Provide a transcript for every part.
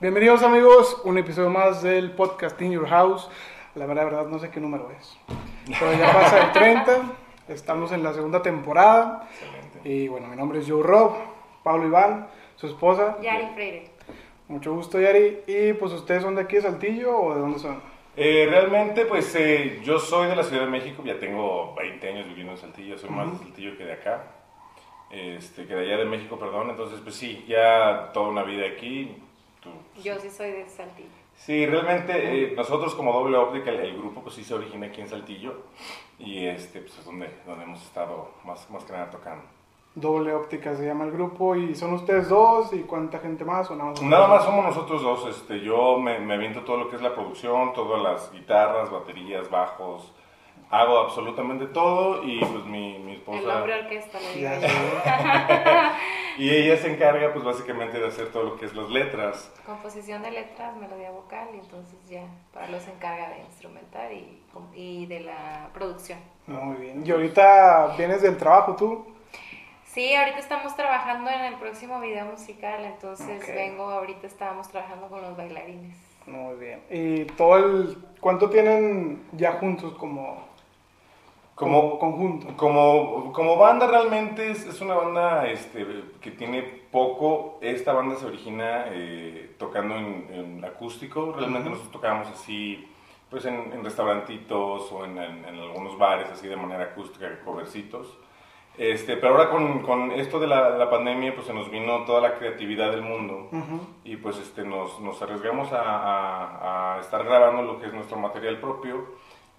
Bienvenidos amigos, un episodio más del podcast In Your House. La verdad, verdad no sé qué número es. Pero ya pasa el 30, estamos en la segunda temporada. Excelente. Y bueno, mi nombre es Joe Rob, Pablo Iván, su esposa. Yari Freire. Mucho gusto, Yari. Y pues ustedes son de aquí de Saltillo o de dónde son? Eh, realmente, pues eh, yo soy de la Ciudad de México, ya tengo 20 años viviendo en Saltillo, soy más de Saltillo que de acá, este, que de allá de México, perdón, entonces pues sí, ya toda una vida aquí. Tú- Yo sí soy de Saltillo. Sí, realmente eh, nosotros como Doble Óptica, el, el grupo pues sí se origina aquí en Saltillo y este, pues es donde, donde hemos estado más, más que nada tocando. Doble Óptica se llama el grupo y son ustedes dos y cuánta gente más o nada más. Nada más somos nosotros dos, este, yo me, me aviento todo lo que es la producción, todas las guitarras, baterías, bajos, hago absolutamente todo y pues mi, mi El esposa hombre orquesta le y ella se encarga pues básicamente de hacer todo lo que es las letras. Composición de letras, melodía vocal, y entonces ya Pablo se encarga de instrumental y, y de la producción. Muy bien. Y ahorita vienes del trabajo tú. Sí, ahorita estamos trabajando en el próximo video musical, entonces Ok. vengo, ahorita estábamos trabajando con los bailarines. Muy bien. ¿Y todo el... cuánto tienen ya juntos como, como Como, conjunto? como, como banda realmente es, es una banda este, que tiene poco, esta banda se origina eh, tocando en, en acústico, realmente nosotros tocábamos así pues en, en restaurantitos o en, algunos bares así de manera acústica, covercitos. Este, pero ahora con, con esto de la, la pandemia pues se nos vino toda la creatividad del mundo y pues este, nos, nos arriesgamos a, a- a estar grabando lo que es nuestro material propio.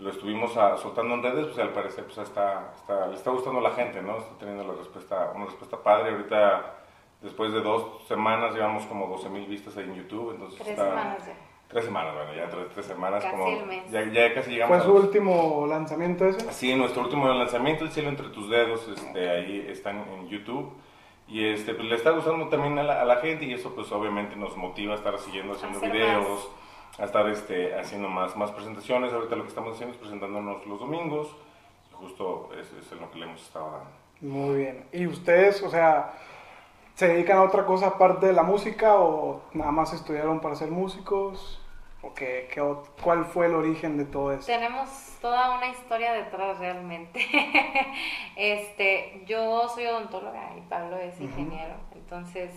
Lo estuvimos a- soltando en redes, pues al parecer pues está, está- le está gustando a la gente, ¿no? Está teniendo la respuesta, una respuesta padre. Ahorita, después de dos semanas, llevamos como 12 mil vistas ahí en YouTube. Entonces Tres está- semanas ya. Tres semanas, bueno, ya tres, tres semanas. Casi como, el mes. Ya, ya casi llegamos ¿Fue a su los- último lanzamiento ese? Sí, nuestro último lanzamiento, El cielo entre tus dedos, este, ahí están en YouTube. Y este, pues, le está gustando también a la, a la gente y eso pues obviamente nos motiva a estar siguiendo haciendo Hacer videos, a estar este, haciendo más, más presentaciones. Ahorita lo que estamos haciendo es presentándonos los domingos. Y justo es, es en lo que le hemos estado dando. Muy bien. ¿Y ustedes, o sea, se dedican a otra cosa aparte de la música o nada más estudiaron para ser músicos? ¿O qué, qué cuál fue el origen de todo eso? Tenemos toda una historia detrás realmente. este, yo soy odontóloga y Pablo es ingeniero. Entonces,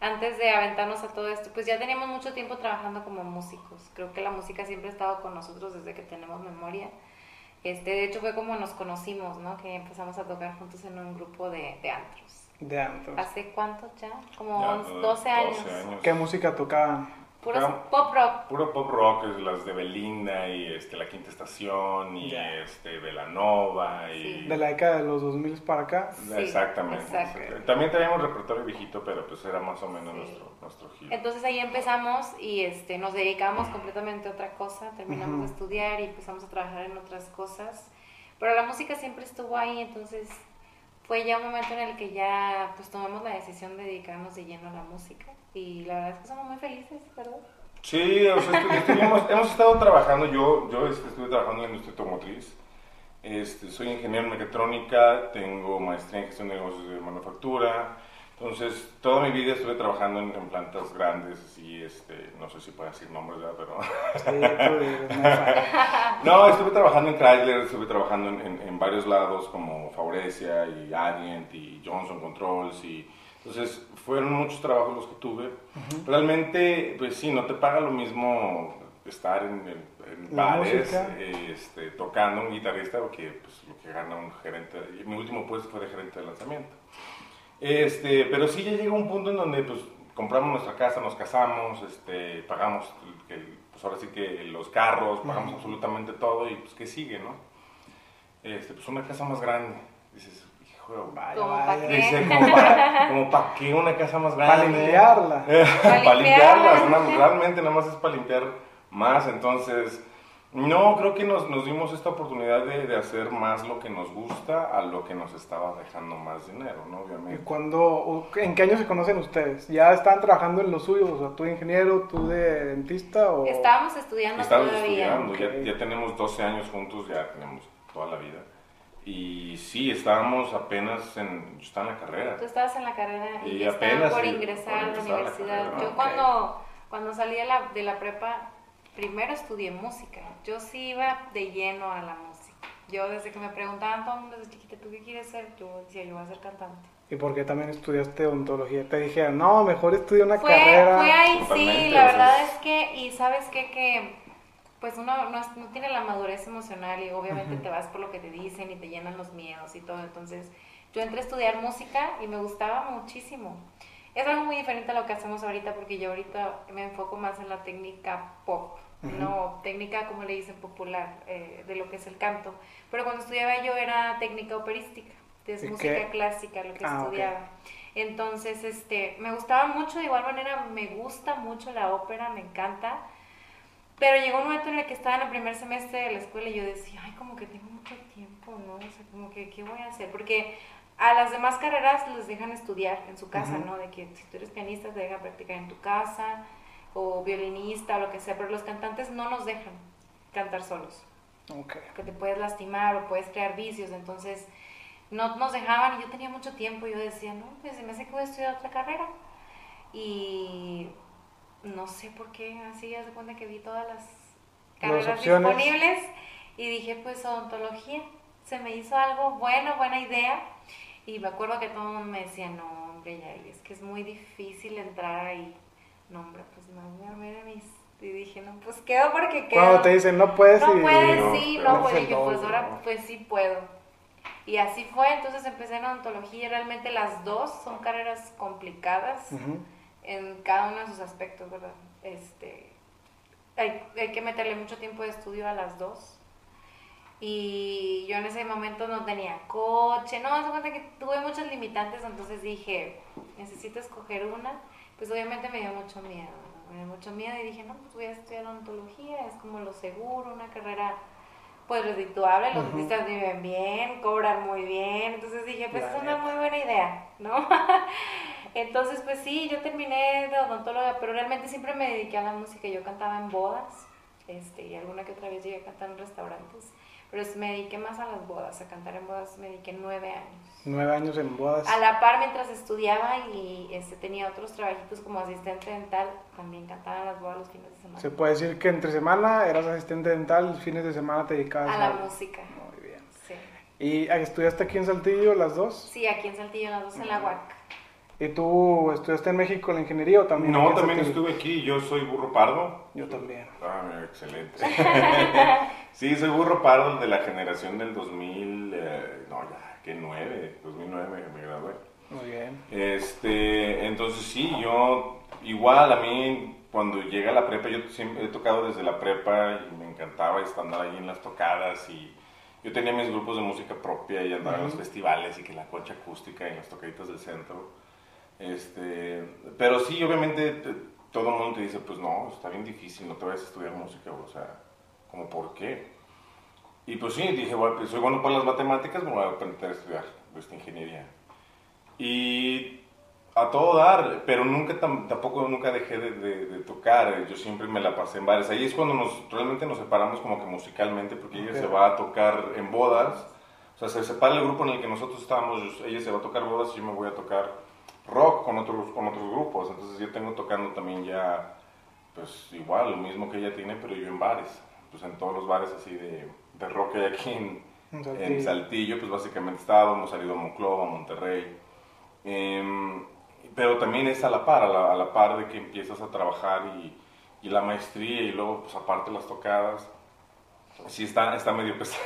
antes de aventarnos a todo esto, pues ya teníamos mucho tiempo trabajando como músicos. Creo que la música siempre ha estado con nosotros desde que tenemos memoria. Este, de hecho fue como nos conocimos, ¿no? Que empezamos a tocar juntos en un grupo de, de antros. De antes. ¿Hace cuánto ya? Como Ya, 11, 12 años. ¿Qué música tocaban? Tocamos- pop rock. Puro pop rock, las de Belinda y este, La Quinta Estación y este, Velanova y... Sí. De la década de los 2000 para acá. Sí, Exactamente. exacto. También teníamos repertorio viejito, pero pues era más o menos Sí. nuestro, nuestro giro. Entonces ahí empezamos y este, nos dedicamos completamente a otra cosa, terminamos Ujú. de estudiar y empezamos a trabajar en otras cosas, pero la música siempre estuvo ahí, entonces fue ya un momento en el que ya pues tomamos la decisión de dedicarnos de lleno a la música y la verdad es que somos muy felices, ¿verdad? Sí, o sea, estu- estuvimos- hemos estado trabajando, yo, yo este, estuve trabajando en la industria automotriz, este, soy ingeniero en mecatrónica, tengo maestría en gestión de negocios de manufactura, entonces toda mi vida estuve trabajando en, en plantas grandes y este, no sé si puedo decir nombres, ¿verdad? pero... No, estuve trabajando en Chrysler, estuve trabajando en, en- en varios lados como Faurecia y Adient y Johnson Controls y entonces fueron muchos trabajos los que tuve. Realmente, pues sí, no te paga lo mismo estar en, en- bares este, tocando un guitarrista o que pues, lo que gana un gerente. Mi último puesto fue de gerente de lanzamiento. Este, pero sí ya llegó un punto en donde pues compramos nuestra casa, nos casamos, este, pagamos pues ahora sí que los carros, pagamos absolutamente todo y pues qué sigue, ¿no? Este, pues una casa más grande. Dices, Vaya, Como vaya. pa' dice, como para, como pa' qué una casa más grande. Para limpiarla. para limpiarla. no, realmente nada más es para limpiar más, entonces no, creo que nos, nos dimos esta oportunidad de, de hacer más lo que nos gusta a lo que nos estaba dejando más dinero, ¿no? ¿Y Obviamente. cuándo, o ¿En qué año se conocen ustedes? ¿Ya están trabajando en lo suyo? O sea, tú de ingeniero, tú de dentista o... Estábamos estudiando Estábamos todavía. estudiando, ya tenemos 12 años juntos, ya tenemos toda la vida. Y sí, estábamos apenas en, yo estaba en la carrera. Tú estabas en la carrera y, Y apenas, por sí, ingresar por a la ingresar a la universidad. carrera. Yo Ok. cuando, Cuando salí de la, de la prepa, primero estudié música. Yo sí iba de lleno a la música. Yo desde que me preguntaban todo el mundo desde chiquita, ¿tú qué quieres ser? Yo decía, yo voy a ser cantante. ¿Y por qué también estudiaste odontología? Te dijeron, no, mejor estudia una Fue, carrera. fue ahí, sí, la verdad es- es que, y sabes qué, que pues uno no, no tiene la madurez emocional y obviamente te vas por lo que te dicen y te llenan los miedos y todo. Entonces yo entré a estudiar música y me gustaba muchísimo. Es algo muy diferente a lo que hacemos ahorita porque yo ahorita me enfoco más en la técnica pop, no técnica como le dicen popular, eh, de lo que es el canto. Pero cuando estudiaba yo era técnica operística, es ¿Y música qué? clásica lo que Ah, estudiaba. Entonces, este, me gustaba mucho, de igual manera me gusta mucho la ópera, me encanta. Pero llegó un momento en el que estaba en el primer semestre de la escuela y yo decía, ay, como que tengo mucho tiempo, ¿no? O sea, como que, ¿qué voy a hacer? Porque a las demás carreras les dejan estudiar en su casa, Ujú. ¿no? De que si tú eres pianista te dejan practicar en tu casa, o violinista, o lo que sea, pero los cantantes no nos dejan cantar solos Ok. que te puedes lastimar o puedes crear vicios, entonces no nos dejaban y yo tenía mucho tiempo y yo decía, no, pues se me hace que voy a estudiar otra carrera. Y no sé por qué, así ya se cuenta que vi todas las carreras disponibles y dije, pues odontología, se me hizo algo bueno, buena idea. Y me acuerdo que todo el mundo me decía, no, hombre, ya, es que es muy difícil entrar ahí. No, hombre, pues no, de mis... Y dije, no, pues quedo porque quedo. Cuando te dicen, no puedes No y... puedes, no, sí, no, pues dije, pues ahora pues sí puedo. Y así fue, entonces empecé en odontología y realmente las dos son carreras complicadas. En cada uno de sus aspectos, ¿verdad? Este, hay, que meterle mucho tiempo de estudio a las dos. Y yo en ese momento no tenía coche, no, se cuenta que tuve muchas limitantes, entonces dije, necesito escoger una. Pues obviamente me dio mucho miedo, me dio mucho miedo y dije, no, pues voy a estudiar odontología, es como lo seguro, una carrera pues redituable, los Ujú. dentistas viven bien, cobran muy bien, entonces dije, pues La es una neta. muy buena idea, ¿no? Entonces, pues sí, yo terminé de odontóloga, pero realmente siempre me dediqué a la música. Yo cantaba en bodas, este, y alguna que otra vez llegué a cantar en restaurantes, pero es- me dediqué más a las bodas, a cantar en bodas me dediqué nueve años. Nueve años en bodas. A la par, mientras estudiaba y este, tenía otros trabajitos como asistente dental, también cantaba en las bodas los fines de semana. Se puede decir que entre semana eras asistente dental, fines de semana te dedicabas A la música, Muy bien. sí. ¿Y estudiaste aquí en Saltillo las dos? Sí, aquí en Saltillo, las dos en la UAC. ¿Y tú estudiaste en México la ingeniería o también? No, también Saltillo? estuve aquí. Yo soy burro pardo. Yo también. Ah, excelente. sí, soy burro pardo de la generación del 2000. eh, no, ya, que 9, 2009 me, gradué. Muy bien. Este, entonces sí, yo igual a mí cuando llega la prepa, yo siempre he tocado desde la prepa y me encantaba estar ahí en las tocadas y yo tenía mis grupos de música propia y andaba en los festivales y que la concha acústica y en las tocaditas del centro. Este, pero sí, obviamente te- todo el mundo te dice, pues no, está bien difícil, no te vayas a estudiar música, o sea, como por qué. Y pues sí, dije, bueno, pues soy bueno para las matemáticas, me voy a aprender a estudiar esta ingeniería. Y a todo dar, pero nunca tam- tampoco nunca dejé de, de- de tocar, yo siempre me la pasé en bares. Ahí es cuando nos, realmente nos separamos como que musicalmente, porque ella Ok. se va a tocar en bodas, o sea, se separa el grupo en el que nosotros estábamos, ella se va a tocar bodas y yo me voy a tocar rock con otros, con otros grupos, entonces yo tengo tocando también ya, pues igual, lo mismo que ella tiene, pero yo en bares, pues en todos los bares así de, de rock que hay aquí en, Saltillo. en Saltillo, pues básicamente estado, hemos salido a Monclova, a Monterrey. Em, pero también es a la par, a la, a la par de que empiezas a trabajar y, y la maestría y luego, pues aparte las tocadas. Sí, está, está medio pesado.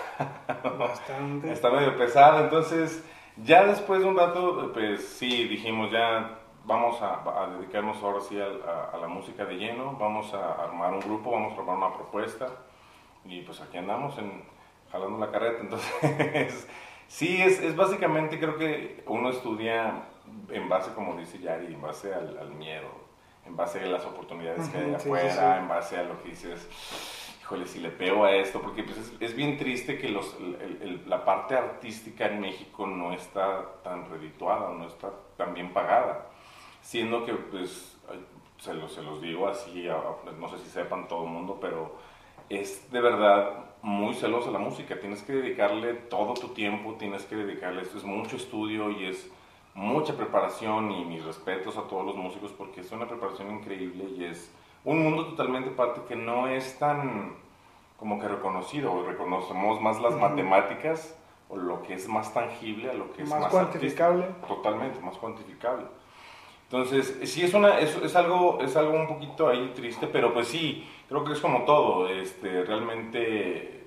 Bastante. Está medio pesado, entonces ya después de un rato, pues sí, dijimos ya vamos a, a dedicarnos ahora sí al- a, a la música de lleno, vamos a armar un grupo, vamos a armar una propuesta y pues aquí andamos en, jalando la carreta, entonces sí, es, es básicamente creo que uno estudia en base, como dice Yari, en base al, al miedo, en base a las oportunidades que hay sí, afuera, sí. en base a lo que dices, híjole, si le pego a esto, porque pues es, es bien triste que los, el- el- la parte artística en México no está tan redituada, no está tan bien pagada, siendo que pues se, los, se los digo así, no sé si sepan todo el mundo, pero es de verdad muy celosa la música, tienes que dedicarle todo tu tiempo, tienes que dedicarle, esto es mucho estudio y es mucha preparación y mis respetos a todos los músicos porque es una preparación increíble y es un mundo totalmente aparte que no es tan como que reconocido, reconocemos más las matemáticas o lo que es más tangible a lo que es Más más, cuantificable. Totalmente, más cuantificable. Entonces, sí es, una, es, es algo, es algo un poquito ahí triste, pero pues sí, creo que es como todo. Este, realmente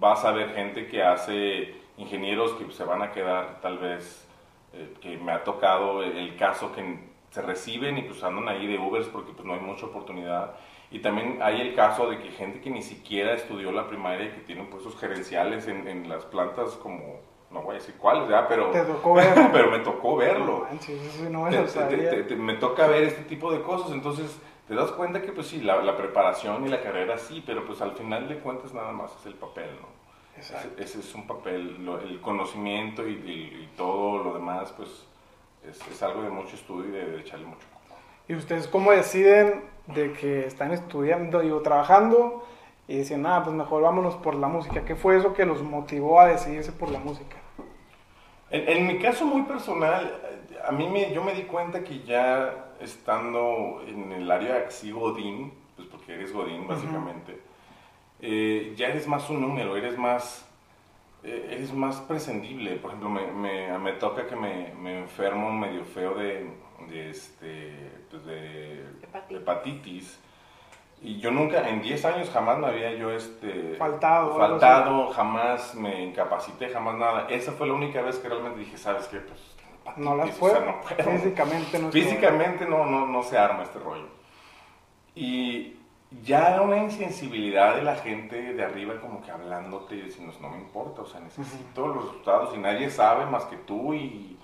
vas a ver gente que hace ingenieros que se van a quedar tal vez, eh, que me ha tocado el caso que se reciben y pues andan ahí de Ubers porque pues no hay mucha oportunidad. Y también hay el caso de que gente que ni siquiera estudió la primaria y que tienen puestos gerenciales en, en las plantas como, no voy a decir cuáles, ¿verdad? Pero, Te tocó pero me tocó verlo. No manches, eso sí no me Te- lo te- sabía. te- te- me toca ver este tipo de cosas, entonces te das cuenta que pues sí, la, la preparación y la carrera sí, pero pues al final de cuentas nada más es el papel, ¿no? Exacto. Ese, ese es un papel, lo- el conocimiento y, y- y todo lo demás pues es, es algo de mucho estudio y de, de echarle mucho. ¿Y ustedes cómo deciden de que están estudiando, digo, trabajando y dicen, nada, pues mejor vámonos por la música? ¿Qué fue eso que los motivó a decidirse por la música? En, en mi caso muy personal, a mí me, yo me di cuenta que ya estando en el área así Godín, pues porque eres Godín básicamente, eh, ya eres más un número, eres más, eh, eres más prescindible. Por ejemplo, me, me, me toca que me, me enfermo medio feo de, de, este, pues de Hepatitis. hepatitis. Y yo nunca, en 10 años jamás me había yo este, Faltado, faltado jamás me incapacité, jamás nada. Esa fue la única vez que realmente dije, ¿sabes qué? Pues No las hepatitis, o sea, no puedo. Físicamente no Físicamente no, no, no se arma este rollo. Y ya una insensibilidad de la gente de arriba como que hablándote y diciendo, no me importa, o sea, necesito los resultados y nadie sabe más que tú y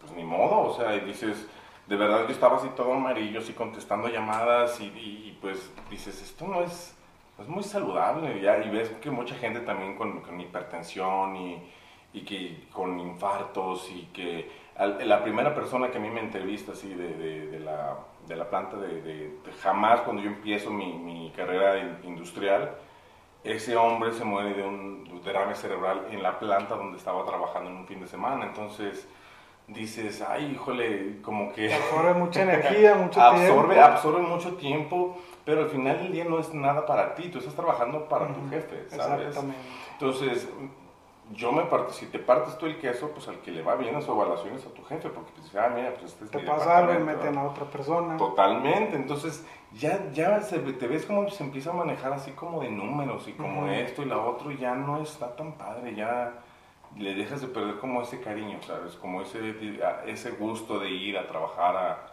pues ni modo, o sea, y dices, de verdad yo estaba así todo amarillo, así contestando llamadas y, pues dices, esto no es, es muy saludable, ya, y ves que mucha gente también con, hipertensión y, y que con infartos y que la primera persona que a mí me entrevista así de, de- la, de la planta de, jamás cuando yo empiezo mi, mi carrera in- industrial, ese hombre se muere de un derrame cerebral en la planta donde estaba trabajando en un fin de semana, entonces dices, ay, híjole, como que... Absorbe mucha energía, mucho absorbe, tiempo. absorbe mucho tiempo, pero al final del día no es nada para ti, tú estás trabajando para tu Ujú, jefe, ¿sabes? Exactamente. Entonces, yo me parto, si te partes tú el queso, pues al que le va bien las evaluaciones a tu jefe, porque pues ah, mira, pues este es Te mi pasa algo y meten a otra persona. Totalmente, entonces ya, ya se, te ves como se empieza a manejar así como de números y como Ujú. esto y la otro, y ya no está tan padre, ya le dejas de perder como ese cariño, ¿sabes? Como ese, ese gusto de ir a trabajar a...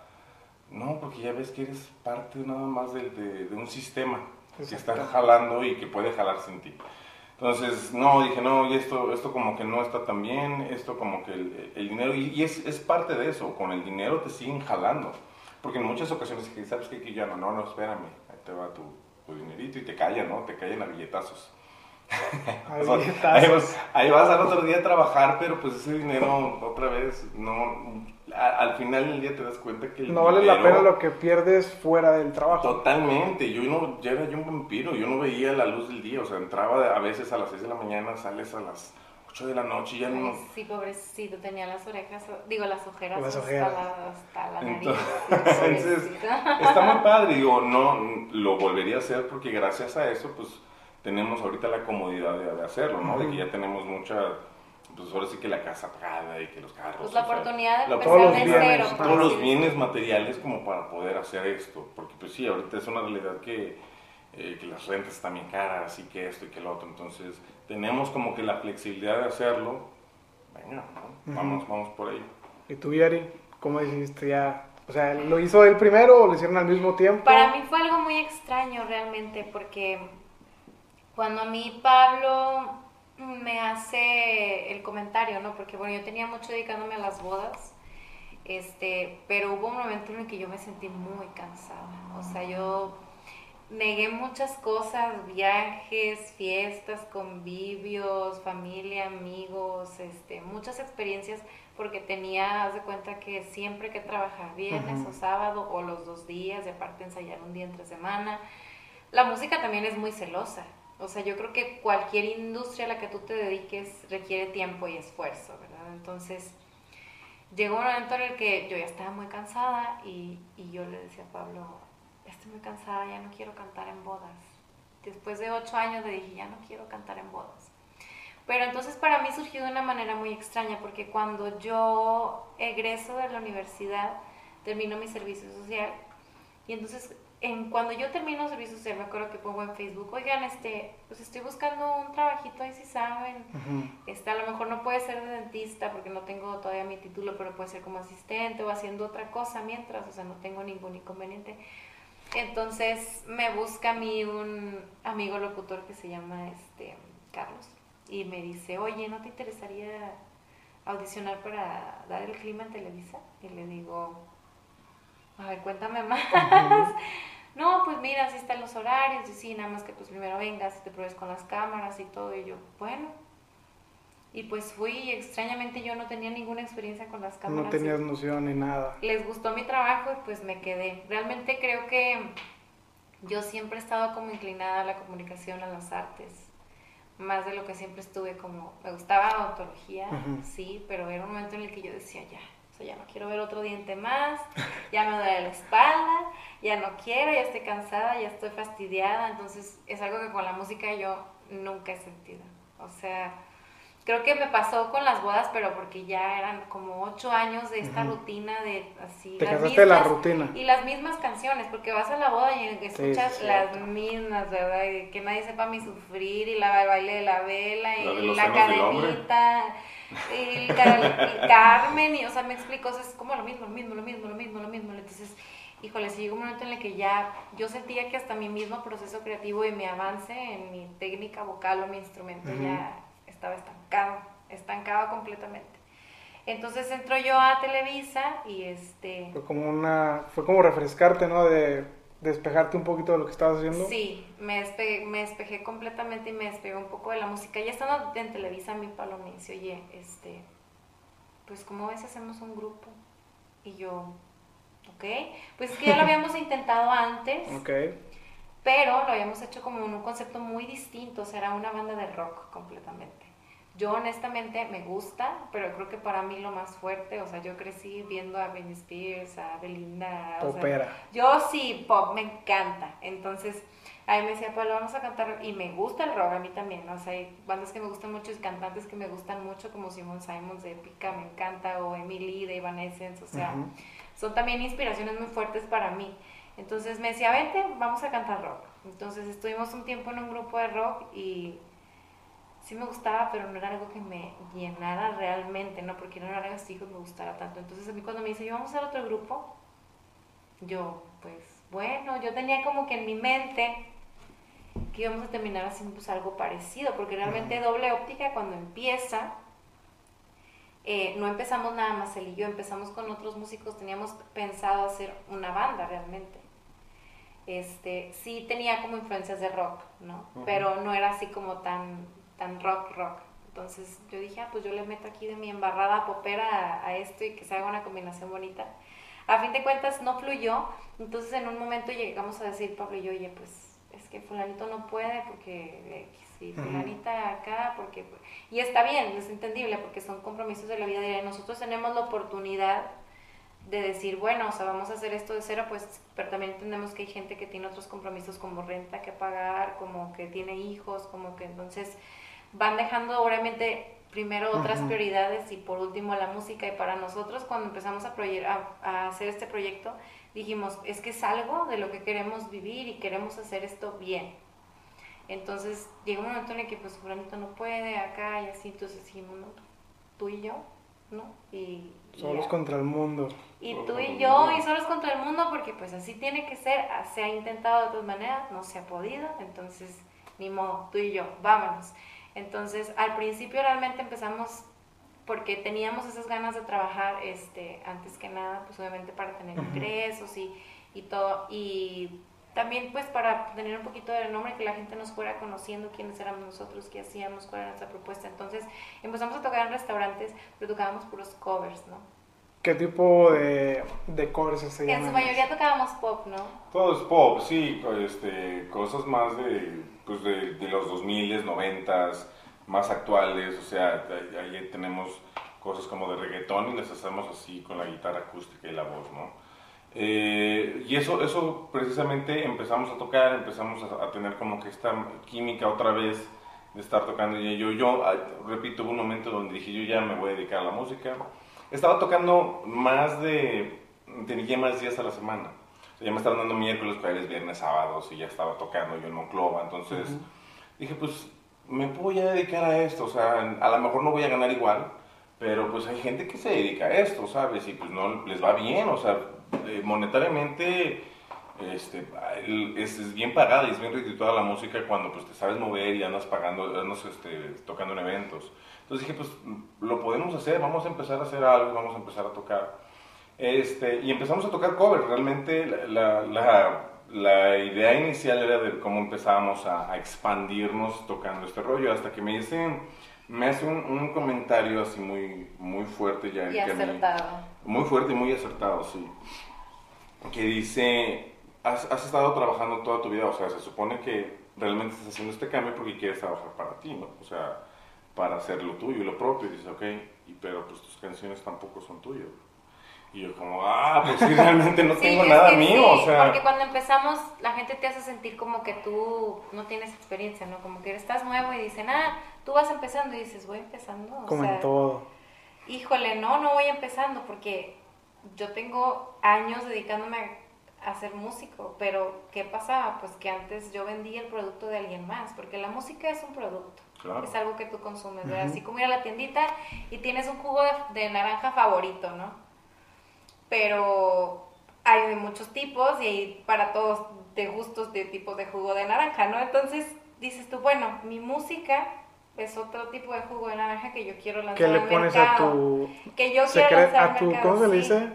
No, porque ya ves que eres parte nada más de, de- de un sistema que está jalando y que puede jalar sin ti. Entonces, no, dije, no, y esto, esto como que no está tan bien, esto como que el, el dinero, y, y es, es parte de eso, con el dinero te siguen jalando. Porque en muchas ocasiones que sabes que aquí ya no, no, no, espérame, ahí te va tu, tu dinerito y te callan, ¿no? Te callan a billetazos. O sea, ahí, vas, ahí vas al otro día a trabajar, pero pues ese dinero otra vez, no, a- al final del día te das cuenta que el No vale la pena lo que pierdes fuera del trabajo. Totalmente, yo no, ya era yo un vampiro, yo no veía la luz del día, o sea, entraba a veces a las 6 de la mañana, sales a las 8 de la noche y ya no... Sí, pobrecito, tenía las orejas, digo, las ojeras, Las hasta, ojeras. La, hasta la nariz. Entonces, está muy padre, digo, no, lo volvería a hacer porque gracias a eso, pues, tenemos ahorita la comodidad de, de hacerlo, ¿no? De que ya tenemos mucha, pues ahora sí que la casa pagada y que los carros... Pues la o sea, oportunidad de todos los de bienes, cero. todos los bienes materiales como para poder hacer esto, porque pues sí, ahorita es una realidad que, eh, que las rentas están bien caras y que esto y que lo otro, entonces tenemos como que la flexibilidad de hacerlo, venga, ¿no? vamos, vamos por ello. ¿Y tú, Yari? ¿Cómo decidiste ya? O sea, ¿lo hizo él primero o lo hicieron al mismo tiempo? Para mí fue algo muy extraño realmente porque cuando a mí Pablo me hace el comentario, ¿no? Porque bueno, yo tenía mucho dedicándome a las bodas, este, pero hubo un momento en el que yo me sentí muy cansada. O sea, yo negué muchas cosas, viajes, fiestas, convivios, familia, amigos, este, muchas experiencias porque tenía, haz de cuenta que siempre que trabajar viernes Ujú. o sábado o los dos días, y aparte ensayar un día entre semana. La música también es muy celosa. O sea, yo creo que cualquier industria a la que tú te dediques requiere tiempo y esfuerzo, ¿verdad? Entonces, llegó un momento en el que yo ya estaba muy cansada y, yo le decía a Pablo, estoy muy cansada, ya no quiero cantar en bodas. Después de ocho años le dije, ya no quiero cantar en bodas. Pero entonces para mí surgió de una manera muy extraña, porque cuando yo egreso de la universidad, termino mi servicio social, y entonces en, cuando yo termino servicio social, me acuerdo que pongo en Facebook, oigan, este, pues estoy buscando un trabajito ahí si saben, este, a lo mejor no puede ser de dentista porque no tengo todavía mi título, pero puede ser como asistente o haciendo otra cosa mientras, o sea, no tengo ningún inconveniente. Entonces me busca a mí un amigo locutor que se llama este, Carlos y me dice, oye, ¿no te interesaría audicionar para dar el clima en Televisa? Y le digo, a ver, cuéntame más. no, pues mira, así están los horarios, y sí, nada más que pues primero vengas y te pruebes con las cámaras y todo, y yo, bueno. Y pues fui, y extrañamente yo no tenía ninguna experiencia con las cámaras. No tenías noción ni nada. Les gustó mi trabajo y pues me quedé. Realmente creo que yo siempre he estado como inclinada a la comunicación, a las artes. Más de lo que siempre estuve como, me gustaba la odontología, sí, pero era un momento en el que yo decía, ya, ya no quiero ver otro diente más, ya me duele la espalda, ya no quiero, ya estoy cansada, ya estoy fastidiada, entonces es algo que con la música yo nunca he sentido. O sea, creo que me pasó con las bodas, pero porque ya eran como ocho años de esta rutina de así. Te las mismas, la rutina. Y las mismas canciones, porque vas a la boda y escuchas las mismas, ¿verdad? Y que nadie sepa mi sufrir, y la, el baile de la vela, y la cadenita Carmen, y, o sea, me explico, es como lo mismo, lo mismo, lo mismo, lo mismo, lo mismo. Entonces, híjole, si llegó un momento en el que ya yo sentía que hasta mi mismo proceso creativo y mi avance en mi técnica vocal o mi instrumento ya estaba estancado, estancado completamente. Entonces entró yo a Televisa y este... Fue como una, fue como refrescarte, ¿no? De despejarte un poquito de lo que estabas haciendo? Sí, me despejé, me despejé completamente y me despegué un poco de la música. Ya estando en Televisa, mi palo me dice, oye, este, pues como ves hacemos un grupo. Y yo, ok, pues es que ya lo habíamos intentado antes. Ok. Pero lo habíamos hecho como en un concepto muy distinto, o sea, era una banda de rock completamente. Yo honestamente me gusta, pero creo que para mí lo más fuerte, o sea, yo crecí viendo a Britney Spears, a Belinda. Popera. yo sí, pop, me encanta. Entonces, a mí me decía, Pablo, vamos a cantar, y me gusta el rock a mí también, o sea, hay bandas que me gustan mucho y cantantes que me gustan mucho, como Simon Simons de Épica, me encanta, o Emily de Evanescence, o sea, son también inspiraciones muy fuertes para mí. Entonces me decía, vente, vamos a cantar rock. Entonces estuvimos un tiempo en un grupo de rock y sí me gustaba, pero no era algo que me llenara realmente, ¿no? Porque no era algo así que me gustara tanto. Entonces a mí cuando me dice, yo vamos a hacer otro grupo, yo, pues, bueno, yo tenía como que en mi mente que íbamos a terminar haciendo pues algo parecido, porque realmente doble óptica cuando empieza, eh, no empezamos nada más él y yo, empezamos con otros músicos, teníamos pensado hacer una banda realmente. Este, sí tenía como influencias de rock, ¿no? Pero no era así como tan tan rock, rock. Entonces yo dije, ah, pues yo le meto aquí de mi embarrada popera a, esto y que se haga una combinación bonita. A fin de cuentas no fluyó, entonces en un momento llegamos a decir, Pablo y yo, oye, pues es que fulanito no puede porque sí, fulanita acá, porque... Y está bien, es entendible porque son compromisos de la vida diaria. Nosotros tenemos la oportunidad de decir, bueno, o sea, vamos a hacer esto de cero, pues, pero también entendemos que hay gente que tiene otros compromisos como renta que pagar, como que tiene hijos, como que entonces van dejando obviamente primero otras prioridades y por último la música. Y para nosotros cuando empezamos a, a, hacer este proyecto, dijimos, es que es algo de lo que queremos vivir y queremos hacer esto bien. Entonces llegó un momento en el que pues fulanito no puede acá y así, entonces dijimos, no, tú y yo, ¿no? Y, solos contra el mundo. Y tú y yo y solos contra el mundo porque pues así tiene que ser, se ha intentado de todas maneras, no se ha podido, entonces ni modo, tú y yo, vámonos. Entonces, al principio realmente empezamos porque teníamos esas ganas de trabajar, este, antes que nada, pues obviamente para tener ingresos y, y todo, y también pues para tener un poquito de nombre, que la gente nos fuera conociendo quiénes éramos nosotros, qué hacíamos, cuál era nuestra propuesta. Entonces empezamos a tocar en restaurantes, pero tocábamos puros covers, ¿no? ¿Qué tipo de, de covers se En su mayoría tocábamos pop, ¿no? Todo es pop, sí, este, cosas más de pues de, de los 2000, 90, más actuales, o sea, ahí tenemos cosas como de reggaetón y las hacemos así con la guitarra acústica y la voz, ¿no? Eh, y eso, eso precisamente empezamos a tocar, empezamos a, a, tener como que esta química otra vez de estar tocando. Y yo, yo, repito, hubo un momento donde dije, yo ya me voy a dedicar a la música. Estaba tocando más de, tenía más días a la semana. Ya me estaban dando miércoles, jueves, viernes, sábados y ya estaba tocando yo en Monclova. Entonces dije, pues me voy a dedicar a esto. O sea, a lo mejor no voy a ganar igual, pero pues hay gente que se dedica a esto, ¿sabes? Y pues no les va bien, o sea, eh, monetariamente este, es, bien pagada y es bien redituada la música cuando pues te sabes mover y andas pagando, andas este, tocando en eventos. Entonces dije, pues lo podemos hacer, vamos a empezar a hacer algo, vamos a empezar a tocar. Este, y empezamos a tocar covers, realmente la, la, la, idea inicial era de cómo empezábamos a, a, expandirnos tocando este rollo, hasta que me dicen me hace un, un, comentario así muy, muy fuerte ya. Y acertado. muy fuerte y muy acertado, sí. Que dice, has, has, estado trabajando toda tu vida, o sea, se supone que realmente estás haciendo este cambio porque quieres trabajar para ti, ¿no? O sea, para hacer lo tuyo y lo propio. Y dices, ok, y, pero pues tus canciones tampoco son tuyas. Y yo como, ah, pues sí, realmente no sí, tengo nada mío, sí, o sea... Porque cuando empezamos, la gente te hace sentir como que tú no tienes experiencia, ¿no? Como que estás nuevo y dicen, ah, tú vas empezando y dices, voy empezando. O como sea, en todo. Híjole, no, no voy empezando porque yo tengo años dedicándome a ser músico, pero ¿qué pasaba? Pues que antes yo vendía el producto de alguien más, porque la música es un producto. Claro. Es algo que tú consumes, ¿verdad? Así como ir a la tiendita y tienes un jugo de, de naranja favorito, ¿no? Pero hay de muchos tipos y hay para todos de gustos de tipos de jugo de naranja, ¿no? Entonces dices tú, bueno, mi música es otro tipo de jugo de naranja que yo quiero lanzar ¿Qué le al pones mercado. a tu que yo quiero lanzar a tu mercado, ¿cómo se le sí. dice?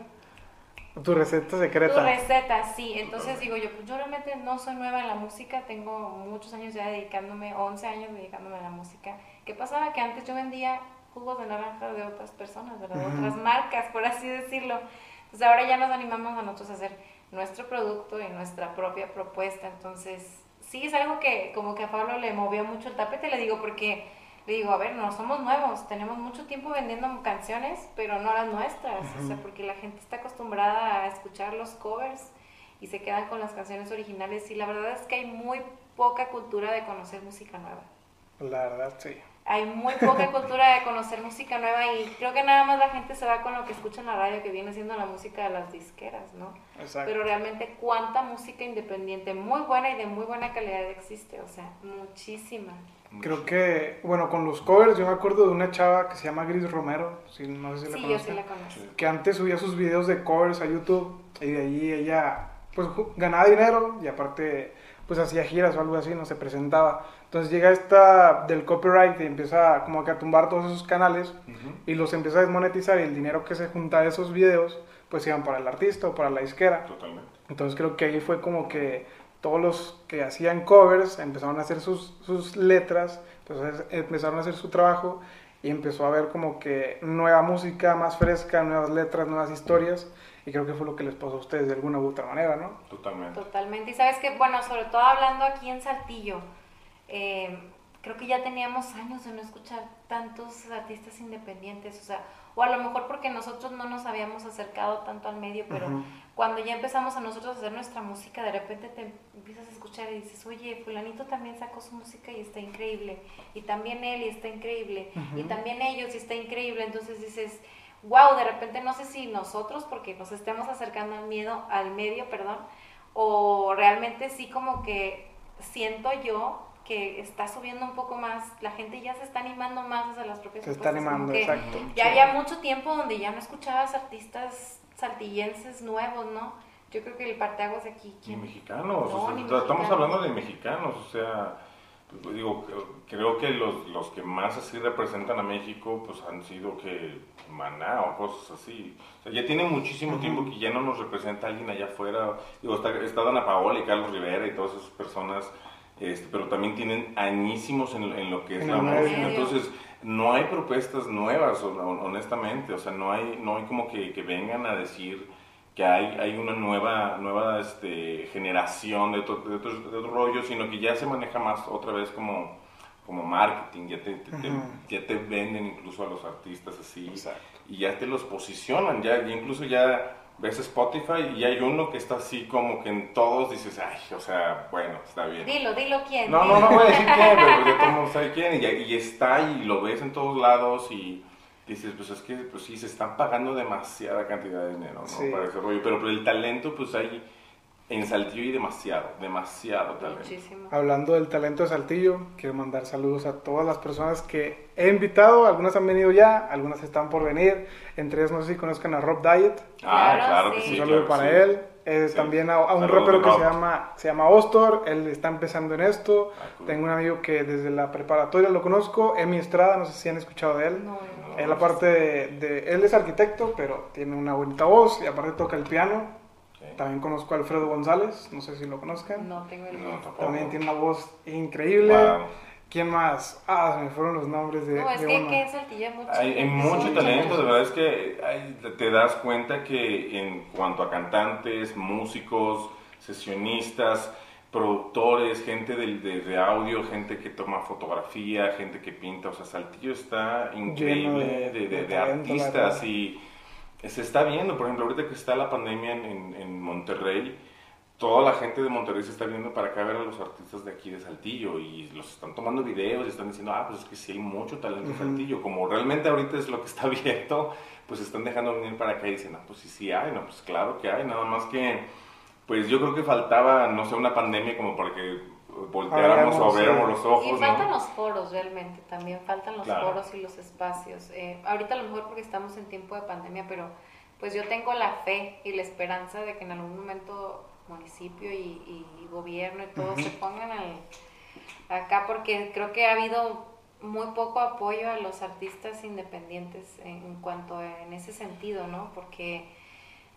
Tu receta Tu secreta. receta, sí. Entonces digo yo, pues yo realmente no soy nueva en la música, tengo muchos años ya dedicándome, 11 años dedicándome a la música. ¿Qué pasaba? Que antes yo vendía jugos de naranja de otras personas, ¿verdad? De. Otras marcas, por así decirlo. Entonces ahora ya nos animamos a nosotros a hacer nuestro producto y nuestra propia propuesta. Entonces, sí, es algo que como que a Pablo le movió mucho el tapete, le digo, porque le digo, a ver, no somos nuevos, tenemos mucho tiempo vendiendo canciones, pero no las nuestras, o sea, porque la gente está acostumbrada a escuchar los covers y se quedan con las canciones originales y la verdad es que hay muy poca cultura de conocer música nueva. La verdad, sí. Hay muy poca cultura de conocer música nueva y creo que nada más la gente se va con lo que escucha en la radio, que viene siendo la música de las disqueras, ¿no? Exacto. Pero realmente cuánta música independiente muy buena y de muy buena calidad existe, o sea, muchísima. Creo que, bueno, con los covers, yo me acuerdo de una chava que se llama Gris Romero, si, no sé si la Sí, yo conocen, sí la conozco. que antes subía sus videos de covers a YouTube y de ahí ella, pues, ganaba dinero y aparte, pues, hacía giras o algo así, no se presentaba. Entonces llega esta del copyright y empieza como que a tumbar todos esos canales Ujú. y los empieza a desmonetizar y el dinero que se junta de esos videos, pues, iban para el artista o para la disquera. Totalmente. Entonces creo que ahí fue como que todos los que hacían covers empezaron a hacer sus, sus letras, entonces empezaron a hacer su trabajo y empezó a haber como que nueva música más fresca, nuevas letras, nuevas historias y creo que fue lo que les pasó a ustedes de alguna u otra manera, ¿no? Totalmente. Totalmente. Y sabes que, bueno, sobre todo hablando aquí en Saltillo, eh, creo que ya teníamos años de no escuchar tantos artistas independientes, o sea, o a lo mejor porque nosotros no nos habíamos acercado tanto al medio, pero Ujú. cuando ya empezamos a nosotros a hacer nuestra música, de repente te empiezas a escuchar y dices, oye, fulanito también sacó su música y está increíble, y también él y está increíble, y Ujú. también ellos y está increíble, entonces dices, wow, de repente no sé si nosotros, porque nos estemos acercando al miedo, al medio, perdón, o realmente sí como que siento yo que está subiendo un poco más, la gente ya se está animando más hacia las propias Se está animando, exacto. Ya Sí. había mucho tiempo donde ya no escuchabas artistas saltillenses nuevos, ¿no? Yo creo que el parteaguas de aquí, Ni ¿quién? mexicanos, No, o sea, ni estamos mexicanos. hablando de mexicanos, o sea, pues, digo, creo- creo que los, los que más así representan a México, pues han sido que Maná o cosas así. O sea, ya tiene muchísimo tiempo que ya no nos representa alguien allá afuera. Digo, está, está Dana Paola y Carlos Rivera y todas esas personas, este, pero también tienen añísimos en, en lo que es En la música. Entonces, no hay propuestas nuevas, hon- honestamente. O sea, no hay, no hay como que, que vengan a decir que hay, hay una nueva, nueva este, generación de, otro, de, otros, de otro rollo, sino que ya se maneja más otra vez como, como marketing, ya te, te- te- ya te venden incluso a los artistas así, Exacto. y ya te los posicionan, ya, ya incluso ya ves Spotify y hay uno que está así como que en todos dices, ay, o sea, bueno, está bien. Dilo, dilo quién. No, no, no voy a decir quién, pero ya todo el mundo sabe quién. Y, y está y lo ves en todos lados y dices, pues es que, pues sí, se están pagando demasiada cantidad de dinero, ¿no? Sí. Para ese rollo. Pero, pero el talento, pues hay en Saltillo y demasiado, demasiado talento. Muchísimo. Hablando del talento de Saltillo, quiero mandar saludos a todas las personas que he invitado. Algunas han venido ya, algunas están por venir. Entre ellas, no sé si conozcan a Rob Diet. Ah, Claro, claro que sí. Un saludo claro para sí. él. Eh, Sí. También a, a un Saludos, rapero que se llama, se llama Ostor. Él está empezando en esto. Ah, cool. Tengo un amigo que desde la preparatoria lo conozco, Emi Estrada. No sé si han escuchado de él. No, no. Él aparte de, de- él es arquitecto, pero tiene una bonita voz y aparte toca el piano. Ok. También conozco a Alfredo González, no sé si lo conozcan. No tengo el No. También tiene una voz increíble. Wow. ¿Quién más? Ah, se me fueron los nombres de, No, es de que, que en Saltillo hay mucho. Hay, hay mucho talento, de verdad es que hay- te das cuenta que en cuanto a cantantes, músicos, sesionistas, productores, gente del- de, de audio, gente que toma fotografía, gente que pinta, o sea, Saltillo está increíble de- de, de- de de talento, artistas verdad. y se está viendo, por ejemplo, ahorita que está la pandemia en, en- en Monterrey, toda la gente de Monterrey se está viendo para acá a ver a los artistas de aquí de Saltillo y los están tomando videos y están diciendo, ah, pues es que sí hay mucho talento en. Saltillo. Como realmente ahorita es lo que está abierto, pues están dejando venir para acá y dicen, no, pues sí, sí hay, no, pues claro que hay, nada más que, pues yo creo que faltaba, no sé, una pandemia como para que volteáramos o abriéramos los ojos, Y faltan ¿no? los foros realmente, también faltan los Claro. foros y los espacios. Eh, ahorita a lo mejor porque estamos en tiempo de pandemia, pero pues yo tengo la fe y la esperanza de que en algún momento municipio y, y gobierno y todo se pongan al- acá porque creo que ha habido muy poco apoyo a los artistas independientes en, en cuanto a- en ese sentido, ¿no? Porque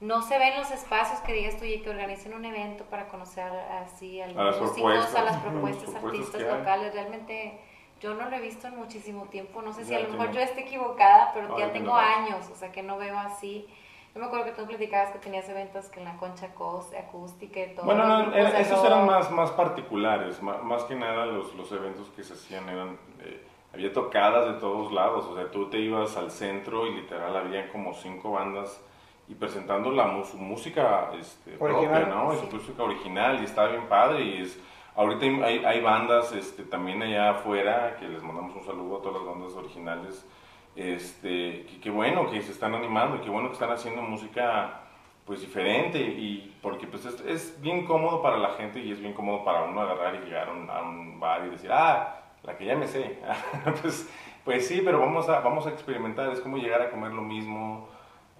no se ven los espacios que digas tú y que organicen un evento para conocer así a los A músicos, las propuestas, artistas locales. Realmente yo no lo he visto en muchísimo tiempo. No sé si a lo mejor yo esté equivocada, pero ya tengo años, o sea que no veo así. Yo me acuerdo que tú platicabas que tenías eventos que en la concha acús- acústica y todo. Bueno, no, era- de esos eran más, más particulares, más, que nada los, los eventos que se hacían eran, eh, había tocadas de todos lados, o sea, tú te ibas al centro y literal había como cinco bandas y presentando la su música este, propia, ¿no? Sí. Su música original y estaba bien padre y es... Ahorita hay- hay, bandas este, también allá afuera, que les mandamos un saludo a todas las bandas originales, este, que, que bueno que se están animando y qué bueno que están haciendo música pues diferente y porque pues es, es bien cómodo para la gente y es bien cómodo para uno agarrar y llegar a un, a un bar y decir, ah, la que ya me sé. pues, pues sí, pero vamos a, vamos a experimentar, es como llegar a comer lo mismo.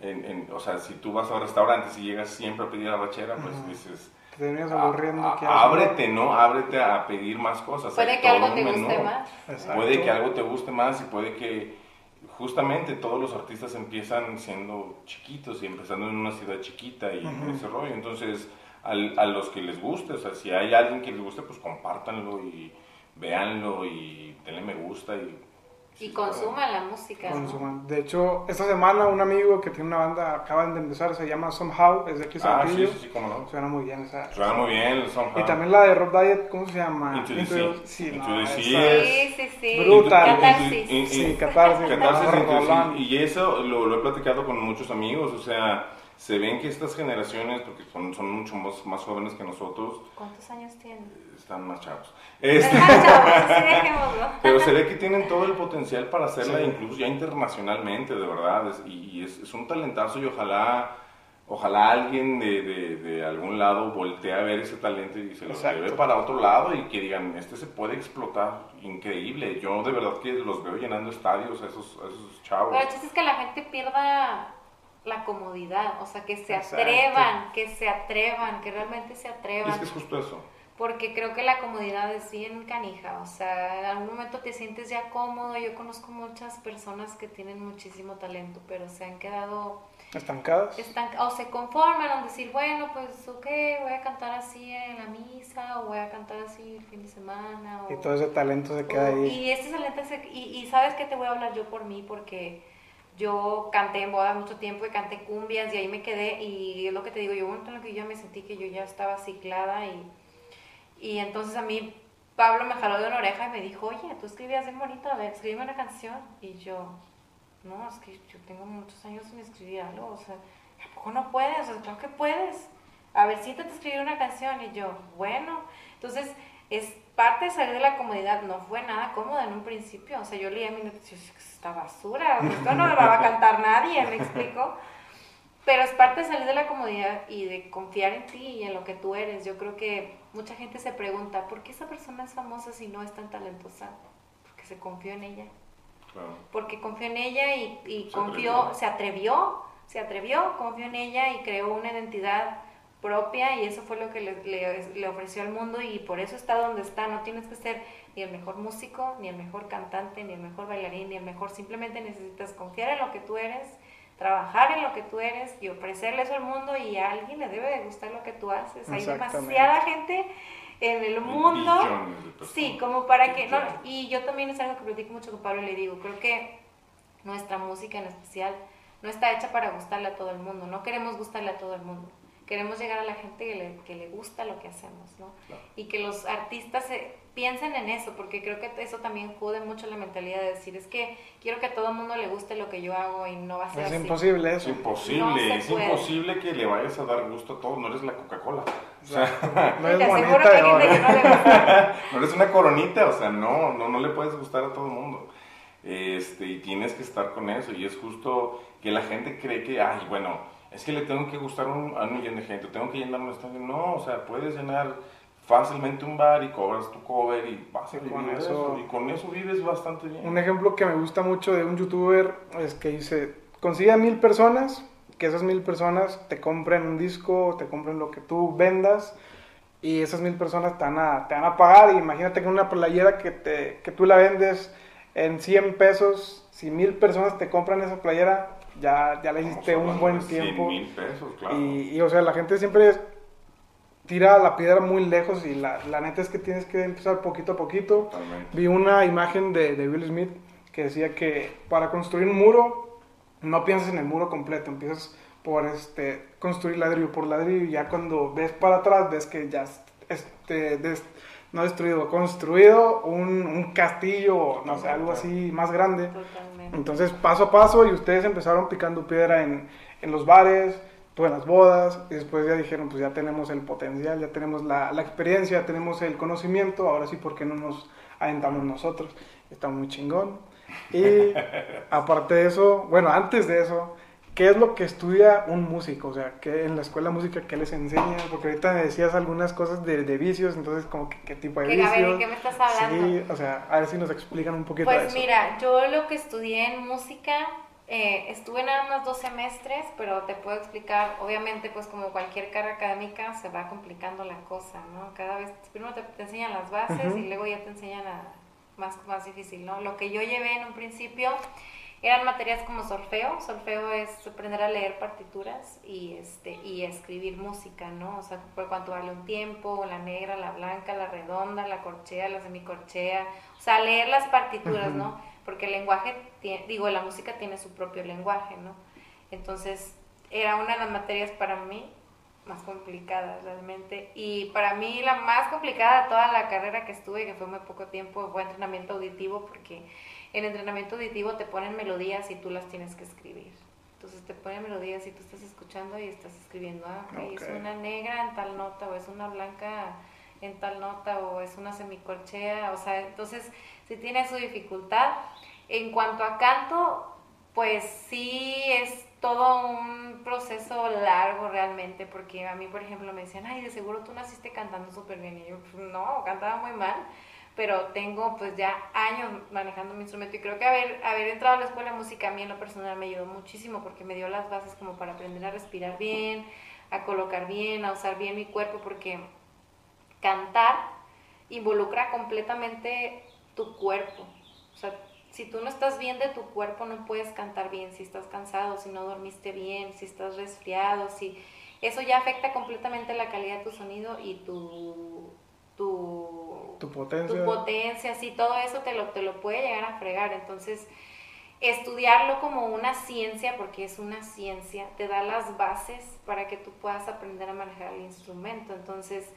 En, en- o sea, si tú vas a un restaurante y llegas siempre a pedir arrachera, pues dices, Te terminas "Ah, aburriendo. que haces, ábrete, ¿no? Ábrete a pedir más cosas. Puede hay que algo te menú. guste más. Exacto. Puede que algo te guste más y puede que justamente todos los artistas empiezan siendo chiquitos y empezando en una ciudad chiquita y Ujú. ese rollo. Entonces, al- a los que les guste, o sea, si hay alguien que les guste, pues compártanlo y véanlo y denle me gusta y... Y consuman la música. ¿no? Consuman. De hecho, esta semana un amigo que tiene una banda, acaban de empezar, se llama Somehow, es de aquí Ah, sí, sí, sí, cómo no. Suena muy bien esa. Suena muy bien, el Somehow. Y también la de Rob Diet, ¿cómo se llama? Into the Sea. Sí, Into no, the Sea. Sí, sí, sí. Brutal. Catarsis. Y- y- Sí, catarsis. Catarsis, no, entonces, Rolón. y, eso lo, lo he platicado con muchos amigos, o sea, se ven que estas generaciones, porque son, son mucho más, más jóvenes que nosotros, ¿Cuántos años tienes? Están más chavos. Este, chavos, sí, dejémoslo. pero se ve que tienen todo el potencial para hacerla Sí. incluso ya internacionalmente, de verdad, es- y, y es, es un talentazo y ojalá... Ojalá alguien de, de, de algún lado voltee a ver ese talento y se lo Exacto. lleve para otro lado y que digan, este se puede explotar, increíble. Yo de verdad que los veo llenando estadios a esos, a esos chavos. Pero el chiste es que la gente pierda la comodidad, o sea, que se Exacto. atrevan, que se atrevan, que realmente se Y atrevan. es que es justo eso. Porque creo que la comodidad es bien canija, o sea, en algún momento te sientes ya cómodo. Yo conozco muchas personas que tienen muchísimo talento, pero se han quedado Estancadas. o se conforman a decir, bueno, pues ok, voy a cantar así en la misa, o voy a cantar así el fin de semana. O, Y todo ese talento se queda o- ahí. y este talento se- y, y sabes que te voy a hablar yo por mí, porque yo canté en bodas mucho tiempo y canté cumbias y ahí me quedé y es lo que te digo, yo un el que yo ya me sentí que yo ya estaba ciclada y, y entonces a mí Pablo me jaló de una oreja y me dijo, oye, tú escribías bien bonito, a ver, escríbeme una canción. Y yo, no, es que yo tengo muchos años sin escribir algo, o sea, poco no puedes? O sea, creo que puedes. A ver, siéntate a escribir una canción. Y yo, bueno. Entonces, es parte de salir de la comodidad. No fue nada cómoda en un principio. O sea, yo leía mi noticia esta basura, esto no lo va a cantar nadie, me explico. Pero es parte de salir de la comodidad y de confiar en ti y en lo que tú eres. Yo creo que mucha gente se pregunta, ¿por qué esa persona es famosa si no es tan talentosa? Porque se confió en ella. Porque confió en ella y, y se confió, atrevió. se atrevió, se atrevió, confió en ella y creó una identidad propia y eso fue lo que le, le, ofreció al mundo y por eso está donde está. No tienes que ser ni el mejor músico, ni el mejor cantante, ni el mejor bailarín, ni el mejor. Simplemente necesitas confiar en lo que tú eres, trabajar en lo que tú eres y ofrecerle eso al mundo y a alguien le debe de gustar lo que tú haces. Hay demasiada gente en el mundo. Sí, como para que... No, y yo también es algo que platico mucho con Pablo y le digo, creo que nuestra música en especial no está hecha para gustarle a todo el mundo, no queremos gustarle a todo el mundo queremos llegar a la gente que le, que le gusta lo que hacemos, ¿no? Y que los artistas se, piensen en eso, porque creo que eso también jode mucho la mentalidad de decir, es que quiero que a todo el mundo le guste lo que yo hago y no va a ser es así. Imposible eso. Es imposible, es imposible que le vayas a dar gusto a todos, no eres la Coca-Cola. O sea, no bonita de oro. no, eres una coronita, o sea, no, no, no le puedes gustar a todo el mundo. Este, y tienes que estar con eso, y es justo que la gente cree que, ay, bueno, es que le tengo que gustar un, a un millón de gente, tengo que llenar un estadio. No, o sea, puedes llenar fácilmente un bar y cobras tu cover y vas a con eso, y con eso vives bastante bien. Un ejemplo que me gusta mucho de un youtuber es que dice, consigue a mil personas, que esas mil personas te compren un disco, te compren lo que tú vendas y esas mil personas te van a, te van a pagar. Y imagínate que una playera que, te, que tú la vendes en 100 pesos, si mil personas te compran esa playera, ya, ya le hiciste un buen tiempo. Y, o sea, la gente siempre tira la piedra muy lejos y la, la neta es que tienes que empezar poquito a poquito. Vi una imagen de, de Will Smith que decía que para construir un muro no piensas en el muro completo, empiezas por este, construir ladrillo por ladrillo y ya cuando ves para atrás ves que ya este, no destruido, construido un, un castillo, no sé, algo así más grande. Totalmente. Entonces, paso a paso, y ustedes empezaron picando piedra en, en los bares, tú en las bodas, y después ya dijeron, pues ya tenemos el potencial, ya tenemos la, la experiencia, ya tenemos el conocimiento, ahora sí, ¿por qué no nos aventamos nosotros? Está muy chingón. Y aparte de eso, bueno, antes de eso, ¿qué es lo que estudia un músico? O sea, ¿qué, en la escuela de música, ¿qué les enseña? Porque ahorita me decías algunas cosas de, de vicios, entonces, como ¿qué tipo de vicios? A ver, ¿de qué me estás hablando? Sí, o sea, a ver si nos explican un poquito Pues eso. mira, yo lo que estudié en música, eh, estuve nada más dos semestres, pero te puedo explicar, obviamente, pues como cualquier carrera académica, se va complicando la cosa, ¿no? Cada vez, primero te, te enseñan las bases y luego ya te enseñan a más, más difícil, ¿no? Lo que yo llevé en un principio eran materias como solfeo, solfeo es aprender a leer partituras y, este, y escribir música, ¿no? O sea, por cuánto vale un tiempo, la negra, la blanca, la redonda, la corchea, la semicorchea, o sea, leer las partituras, ¿no? Porque el lenguaje, digo, la música tiene su propio lenguaje, ¿no? Entonces, era una de las materias para mí más complicadas realmente. Y para mí la más complicada de toda la carrera que estuve, que fue muy poco tiempo, fue entrenamiento auditivo, porque en entrenamiento auditivo te ponen melodías y tú las tienes que escribir. Entonces te ponen melodías y tú estás escuchando y estás escribiendo, ah, es una negra en tal nota o es una blanca en tal nota o es una semicorchea, o sea, entonces sí tiene su dificultad. En cuanto a canto, pues sí es todo un proceso largo realmente, porque a mí, por ejemplo, me decían, ay, de seguro tú naciste cantando súper bien, y yo, pues, no, cantaba muy mal pero tengo pues ya años manejando mi instrumento y creo que haber, haber entrado a la escuela de música a mí en lo personal me ayudó muchísimo porque me dio las bases como para aprender a respirar bien, a colocar bien, a usar bien mi cuerpo, porque cantar involucra completamente tu cuerpo. O sea, si tú no estás bien de tu cuerpo no puedes cantar bien, si estás cansado, si no dormiste bien, si estás resfriado, si eso ya afecta completamente la calidad de tu sonido y tu tu, tu potencia. Tu potencia, sí, todo eso te lo, te lo puede llegar a fregar. Entonces, estudiarlo como una ciencia, porque es una ciencia, te da las bases para que tú puedas aprender a manejar el instrumento. Entonces,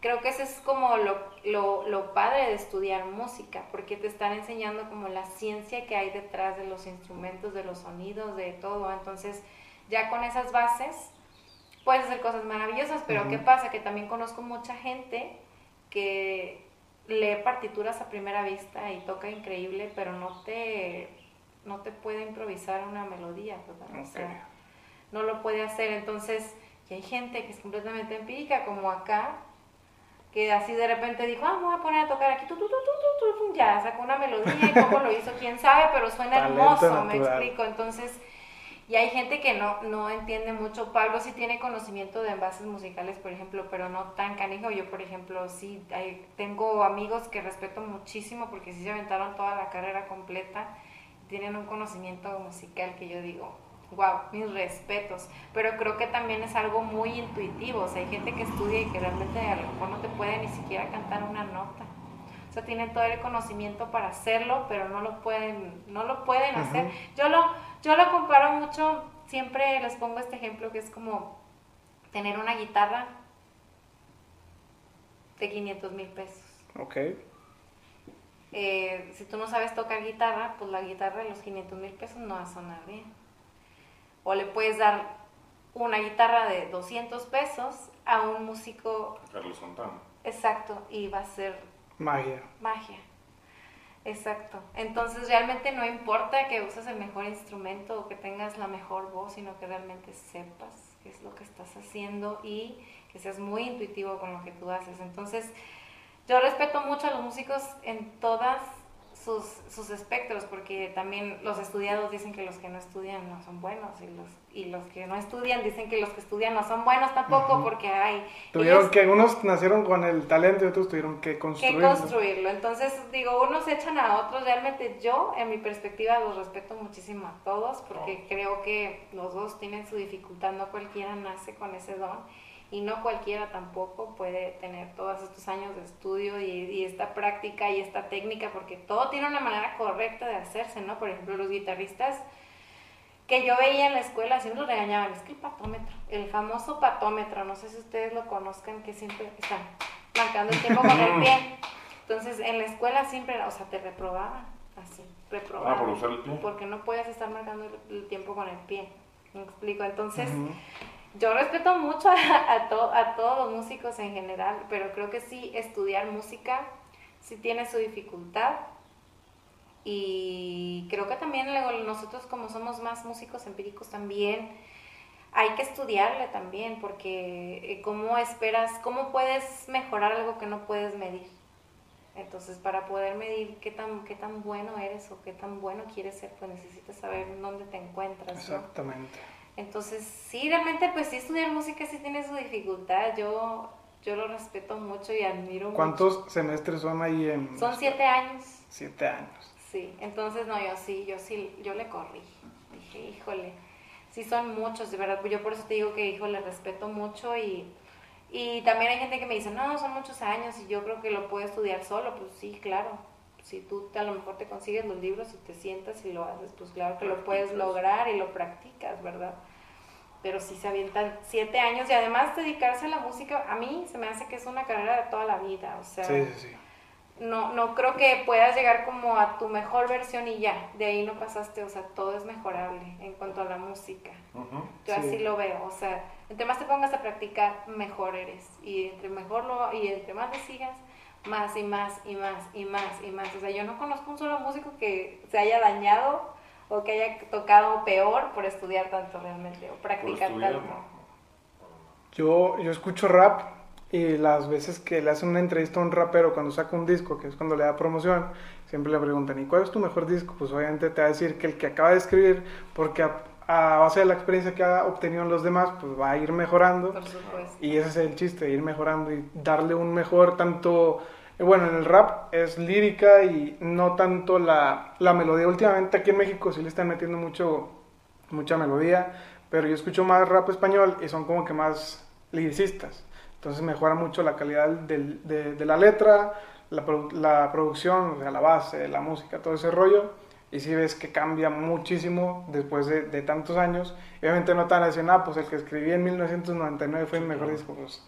creo que eso es como lo, lo, lo, padre de estudiar música, porque te están enseñando como la ciencia que hay detrás de los instrumentos, de los sonidos, de todo. Entonces, ya con esas bases puedes hacer cosas maravillosas, pero ¿qué pasa? Que también conozco mucha gente que lee partituras a primera vista y toca increíble, pero no te, no te puede improvisar una melodía, ¿verdad? O sea, no lo puede hacer. Entonces, y hay gente que es completamente empírica, como acá, que así de repente dijo, ah, voy a poner a tocar aquí, tu, tu, tu, tu, ya sacó una melodía y cómo lo hizo, quién sabe, pero suena hermoso, me explico. Entonces, y hay gente que no, no entiende mucho. Pablo sí tiene conocimiento de envases musicales, por ejemplo, pero no tan canijo. Yo, por ejemplo, sí tengo amigos que respeto muchísimo porque sí se aventaron toda la carrera completa. Tienen un conocimiento musical que yo digo, wow, mis respetos. Pero creo que también es algo muy intuitivo. O sea, hay gente que estudia y que realmente a lo mejor no te puede ni siquiera cantar una nota. O sea, tienen todo el conocimiento para hacerlo, pero no lo pueden, no lo pueden hacer. Yo lo yo lo comparo mucho, siempre les pongo este ejemplo que es como tener una guitarra de 500 mil pesos. Ok. Eh, si tú no sabes tocar guitarra, pues la guitarra de los 500 mil pesos no va a sonar bien. O le puedes dar una guitarra de 200 pesos a un músico. Carlos Santana. Exacto, y va a ser. Magia. Magia. Exacto. Entonces realmente no importa que uses el mejor instrumento o que tengas la mejor voz, sino que realmente sepas qué es lo que estás haciendo y que seas muy intuitivo con lo que tú haces. Entonces yo respeto mucho a los músicos en todas sus, sus espectros, porque también los estudiados dicen que los que no estudian no son buenos y los, y los que no estudian dicen que los que estudian no son buenos tampoco, porque hay... Tuvieron que unos nacieron con el talento y otros tuvieron que construirlo. Que construirlo. Entonces, digo, unos echan a otros. Realmente yo, en mi perspectiva, los respeto muchísimo a todos, porque creo que los dos tienen su dificultad, no cualquiera nace con ese don y no cualquiera tampoco puede tener todos estos años de estudio y, esta práctica y esta técnica, porque todo tiene una manera correcta de hacerse, ¿no? Por ejemplo, los guitarristas que yo veía en la escuela siempre regañaban, es que el patómetro, el famoso patómetro, no sé si ustedes lo conozcan, que siempre están marcando el tiempo con el pie. Entonces, en la escuela siempre, o sea, te reprobaban, así, reprobaban. Ah, por usar el pie. Porque no puedes estar marcando el, tiempo con el pie. ¿Me explico? Entonces, yo respeto mucho a, a, todos los músicos en general, pero creo que sí, estudiar música sí tiene su dificultad. Y creo que también nosotros como somos más músicos empíricos también hay que estudiarle también, porque eh, ¿cómo esperas, cómo puedes mejorar algo que no puedes medir? Entonces, para poder medir qué tan, qué tan bueno eres o qué tan bueno quieres ser, pues necesitas saber dónde te encuentras. Exactamente. Entonces, sí, realmente, pues sí, estudiar música sí tiene su dificultad. Yo, yo lo respeto mucho y admiro ¿Cuántos semestres son ahí en...? Son siete años. Siete años. Sí, entonces, no, yo sí, yo sí, yo le corrí. Dije, híjole, sí son muchos, de verdad. Yo por eso te digo que, híjole, respeto mucho y... Y también hay gente que me dice, no, son muchos años y yo creo que lo puedo estudiar solo. Pues sí, claro. Si tú a lo mejor te consigues los libros y te sientas y lo haces, pues claro que lo puedes lograr y lo practicas, ¿verdad? pero sí se avientan siete años y además dedicarse a la música, a mí se me hace que es una carrera de toda la vida, o sea, sí, sí, sí. No, no creo que puedas llegar como a tu mejor versión y ya, de ahí no pasaste, o sea, todo es mejorable en cuanto a la música. Yo así lo veo, o sea, entre más te pongas a practicar, mejor eres, y entre mejor lo, y entre más le sigas, más y más y más y más y más, o sea, yo no conozco un solo músico que se haya dañado o que haya tocado peor por estudiar tanto realmente o practicar tanto. Yo, yo escucho rap y las veces que le hacen una entrevista a un rapero cuando saca un disco, que es cuando le da promoción, siempre le preguntan, ¿y cuál es tu mejor disco? Pues obviamente te va a decir que el que acaba de escribir, porque a, base de la experiencia que ha obtenido en los demás, pues va a ir mejorando. Por supuesto. Y ese es el chiste, ir mejorando y darle un mejor tanto bueno, en el rap es lírica y no tanto la, la, melodía. Últimamente aquí en México sí le están metiendo mucho, mucha melodía, pero yo escucho más rap español y son como que más liricistas. Entonces mejora mucho la calidad del, de, de, la letra, la, la, producción, o sea, la base, la música, todo ese rollo. Y si ves que cambia muchísimo después de, de tantos años. obviamente no te van a decir, ah, pues el que escribí en 1999 fue el mejor disco. Pues,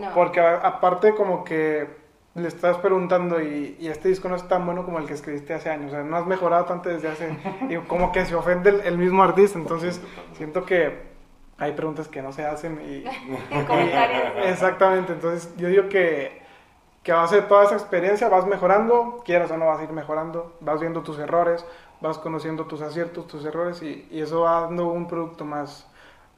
no. Porque aparte como que le estás preguntando y, y, este disco no es tan bueno como el que escribiste hace años, o sea, no has mejorado tanto desde hace, y como que se ofende el, mismo artista, entonces siento que hay preguntas que no se hacen y... Exactamente, entonces yo digo que, que a base de toda esa experiencia vas mejorando, quieras o no vas a ir mejorando, vas viendo tus errores, vas conociendo tus aciertos, tus errores y, y eso va dando un producto más,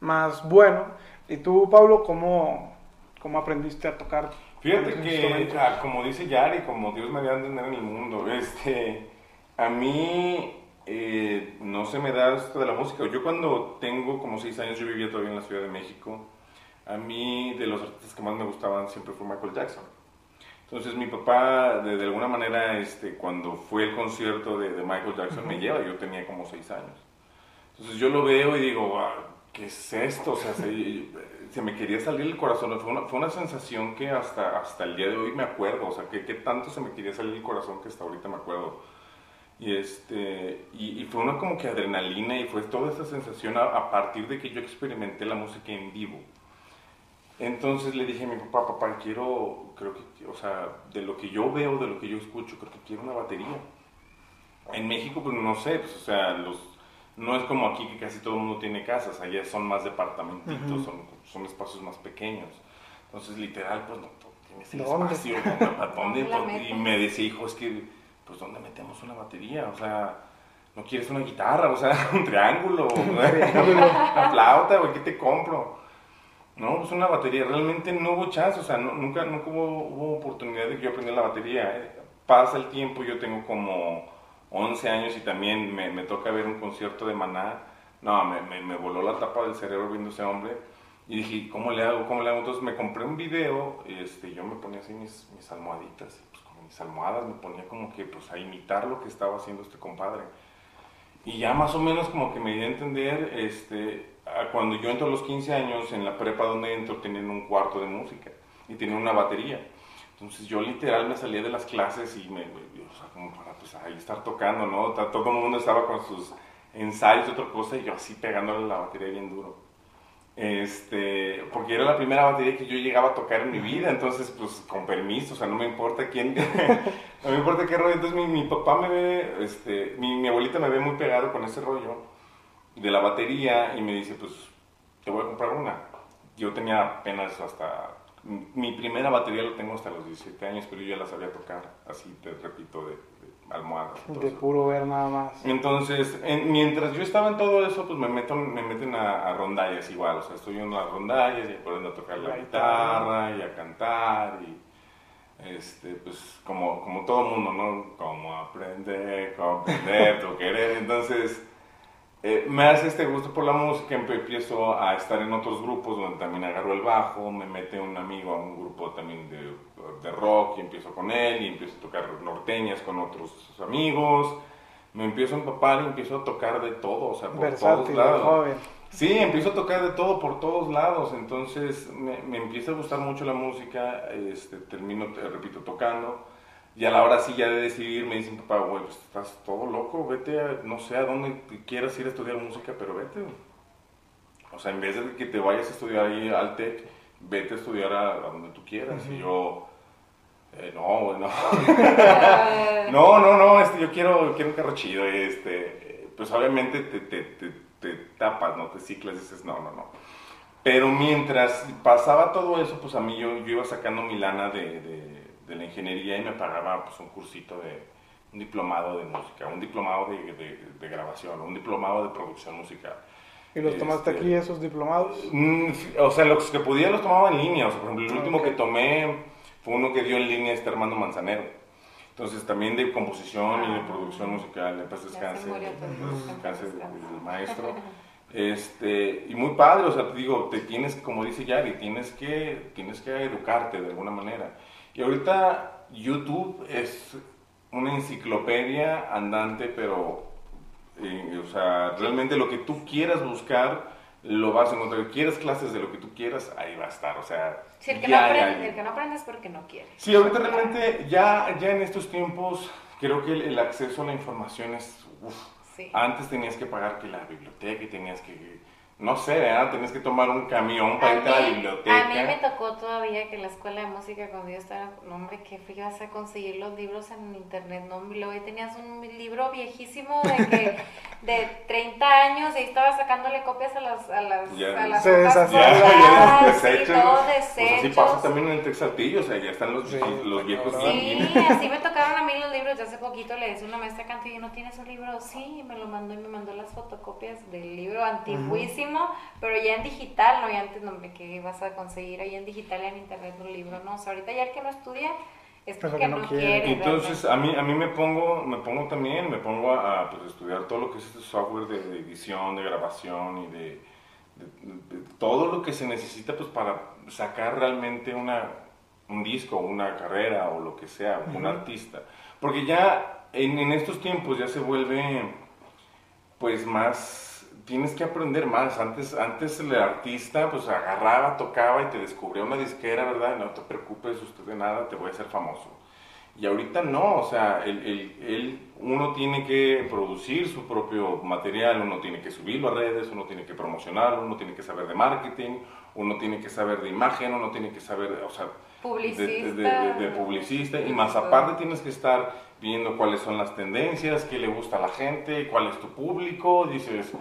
más bueno. ¿Y tú, Pablo, cómo, cómo aprendiste a tocar? Fíjate que, ah, como dice Yari, como Dios me dio a entender en el mundo, este, a mí eh, no se me da esto de la música. Yo cuando tengo como seis años, yo vivía todavía en la Ciudad de México. A mí de los artistas que más me gustaban siempre fue Michael Jackson. Entonces mi papá, de, de alguna manera, este, cuando fue el concierto de, de Michael Jackson, me lleva, yo tenía como seis años. Entonces yo lo veo y digo, "Guau, ¿qué es esto? O sea, se, se me quería salir el corazón. Fue una, fue una sensación que hasta, hasta el día de hoy me acuerdo. O sea, que, que tanto se me quería salir el corazón que hasta ahorita me acuerdo. Y, este, y, y fue una como que adrenalina y fue toda esa sensación a, a partir de que yo experimenté la música en vivo. Entonces le dije a mi papá, papá, quiero, creo que, o sea, de lo que yo veo, de lo que yo escucho, creo que quiero una batería. En México, pues no sé, pues, o sea, los, no es como aquí que casi todo el mundo tiene casas, allá son más departamentitos, Ujú. son, son espacios más pequeños. Entonces, literal, pues no tienes el ¿Dónde? espacio. ¿Para Pues, y me decía, hijo, es que, pues, ¿dónde metemos una batería? O sea, ¿no quieres una guitarra? O sea, un triángulo, una flauta, güey, ¿qué te compro? No, pues una batería, realmente no hubo chance, o sea, no- nunca, nunca hubo, hubo oportunidad de que yo aprendiera la batería. eh. Pasa el tiempo, yo tengo como 11 años y también me, me toca ver un concierto de Maná. No, me, me, voló la tapa del cerebro viendo ese hombre. Y dije, ¿cómo le hago? ¿Cómo le hago? Entonces me compré un video, este, yo me ponía así mis, mis almohaditas, pues mis almohadas me ponía como que pues a imitar lo que estaba haciendo este compadre. Y ya más o menos como que me di a entender, este, a cuando yo entro a los 15 años, en la prepa donde entro, tenían un cuarto de música y tenían una batería. Entonces yo literal me salía de las clases y me- o sea, como para pues ahí estar tocando, ¿no? Todo el mundo estaba con sus ensayos y otra cosa y yo así pegándole la batería bien duro. Este, porque era la primera batería que yo llegaba a tocar en mi vida, entonces pues con permiso, o sea, no me importa quién, no me importa qué rollo, entonces mi, mi papá me ve, este, mi, mi abuelita me ve muy pegado con ese rollo de la batería y me dice, pues te voy a comprar una. Yo tenía apenas hasta, mi primera batería lo tengo hasta los 17 años, pero yo ya la sabía tocar, así te repito, de, de almohadas. De puro ver nada más. Entonces, en- mientras yo estaba en todo eso, pues me, meto, me meten a, a rondallas igual. O sea, estoy en las rondallas y aprendo a tocar la La guitarra y a cantar y, este, pues, como, como todo mundo, ¿no? Como aprender, comprender, tu querer. Entonces, eh, me hace este gusto por la música, empiezo a estar en otros grupos donde también agarro el bajo, me mete un amigo a un grupo también de, de rock y empiezo con él y empiezo a tocar norteñas con otros amigos, me empiezo a empapar y empiezo a tocar de todo, o sea, por todos Versátil, lados. joven. Sí, empiezo a tocar de todo por todos lados, entonces me, me empieza a gustar mucho la música, este, termino, te repito, tocando, y a la hora sí ya de decidir me dicen, papá, güey, pues estás todo loco, vete a, no sé a dónde quieras ir a estudiar música, pero vete. O sea, en vez de que te vayas a estudiar ahí al TEC, vete a estudiar a, a donde tú quieras. Y yo, eh, no, güey, no. No, no, no, este, yo quiero, quiero un carro chido, este, pues obviamente te, te, te, te tapas, ¿no? Te ciclas y dices, no, no, no. Pero mientras pasaba todo eso, pues a mí yo, yo iba sacando mi lana de, de, de la ingeniería y me pagaba pues un cursito de, un diplomado de música, un diplomado de, de, de grabación, un diplomado de producción musical. ¿Y los tomaste Este, aquí, esos diplomados? Mm, O sea, los que podía los tomaba en línea. O sea, por ejemplo, el último que tomé fue uno que dio en línea este Armando Manzanero. Entonces, también de composición y de Ah. producción musical, en paz descanse del maestro. Este, y muy padre, o sea, te digo, te tienes, como dice Yari, tienes que, tienes que educarte de alguna manera. Y ahorita YouTube es una enciclopedia andante, pero, eh, o sea, realmente lo que tú quieras buscar, lo vas a encontrar. Quieres clases de lo que tú quieras, ahí va a estar, o sea, Si el que, ya no aprende, el que no aprende es porque no quiere. Sí, ahorita realmente, ya, ya en estos tiempos, creo que el, el acceso a la información es, uf, Sí. antes tenías que pagar que la biblioteca y tenías que no sé, ¿verdad? Tenías que tomar un camión para irte a la biblioteca. A mí me tocó todavía que en la escuela de música, cuando yo estaba, no hombre, que ibas a conseguir los libros en internet, no hombre, luego tenías un libro viejísimo de que de 30 años y ahí estabas sacándole copias a las a las, Ya, a las se deshacía. Ya, ya sí, desechos. todo Pues así desechos. pasa también en el Texaltillo, o sea, ya están los, Sí, los está viejos cabrón. Sí, así me tocaron a mí los libros. Yo hace poquito le decía a una maestra Cantillo, ¿no tienes un libro? Sí, y me lo mandó y me mandó las fotocopias del libro antiguísimo, pero ya en digital, no, ya antes no me que ibas a conseguir ahí en digital y en internet un libro, no, o sea, ahorita ya el que no estudia es porque porque no no quiere. quiere. Entonces, realmente. a mí, a mí me pongo, me pongo también, me pongo a, a, pues, estudiar todo lo que es este software de, de edición, de grabación y de, de- de todo lo que se necesita pues para sacar realmente una, un disco, una carrera o lo que sea, un artista. Porque ya en, en estos tiempos ya se vuelve pues más, tienes que aprender más. Antes, antes el artista pues agarraba, tocaba y te descubría una disquera, ¿verdad? No te preocupes usted de nada, te voy a hacer famoso. Y ahorita no, o sea, el, el- el- uno tiene que producir su propio material, uno tiene que subirlo a redes, uno tiene que promocionarlo, uno tiene que saber de marketing, uno tiene que saber de imagen, uno tiene que saber, o sea, de- de, de- de- de publicista, y más aparte tienes que estar viendo cuáles son las tendencias, qué le gusta a la gente, cuál es tu público, dices,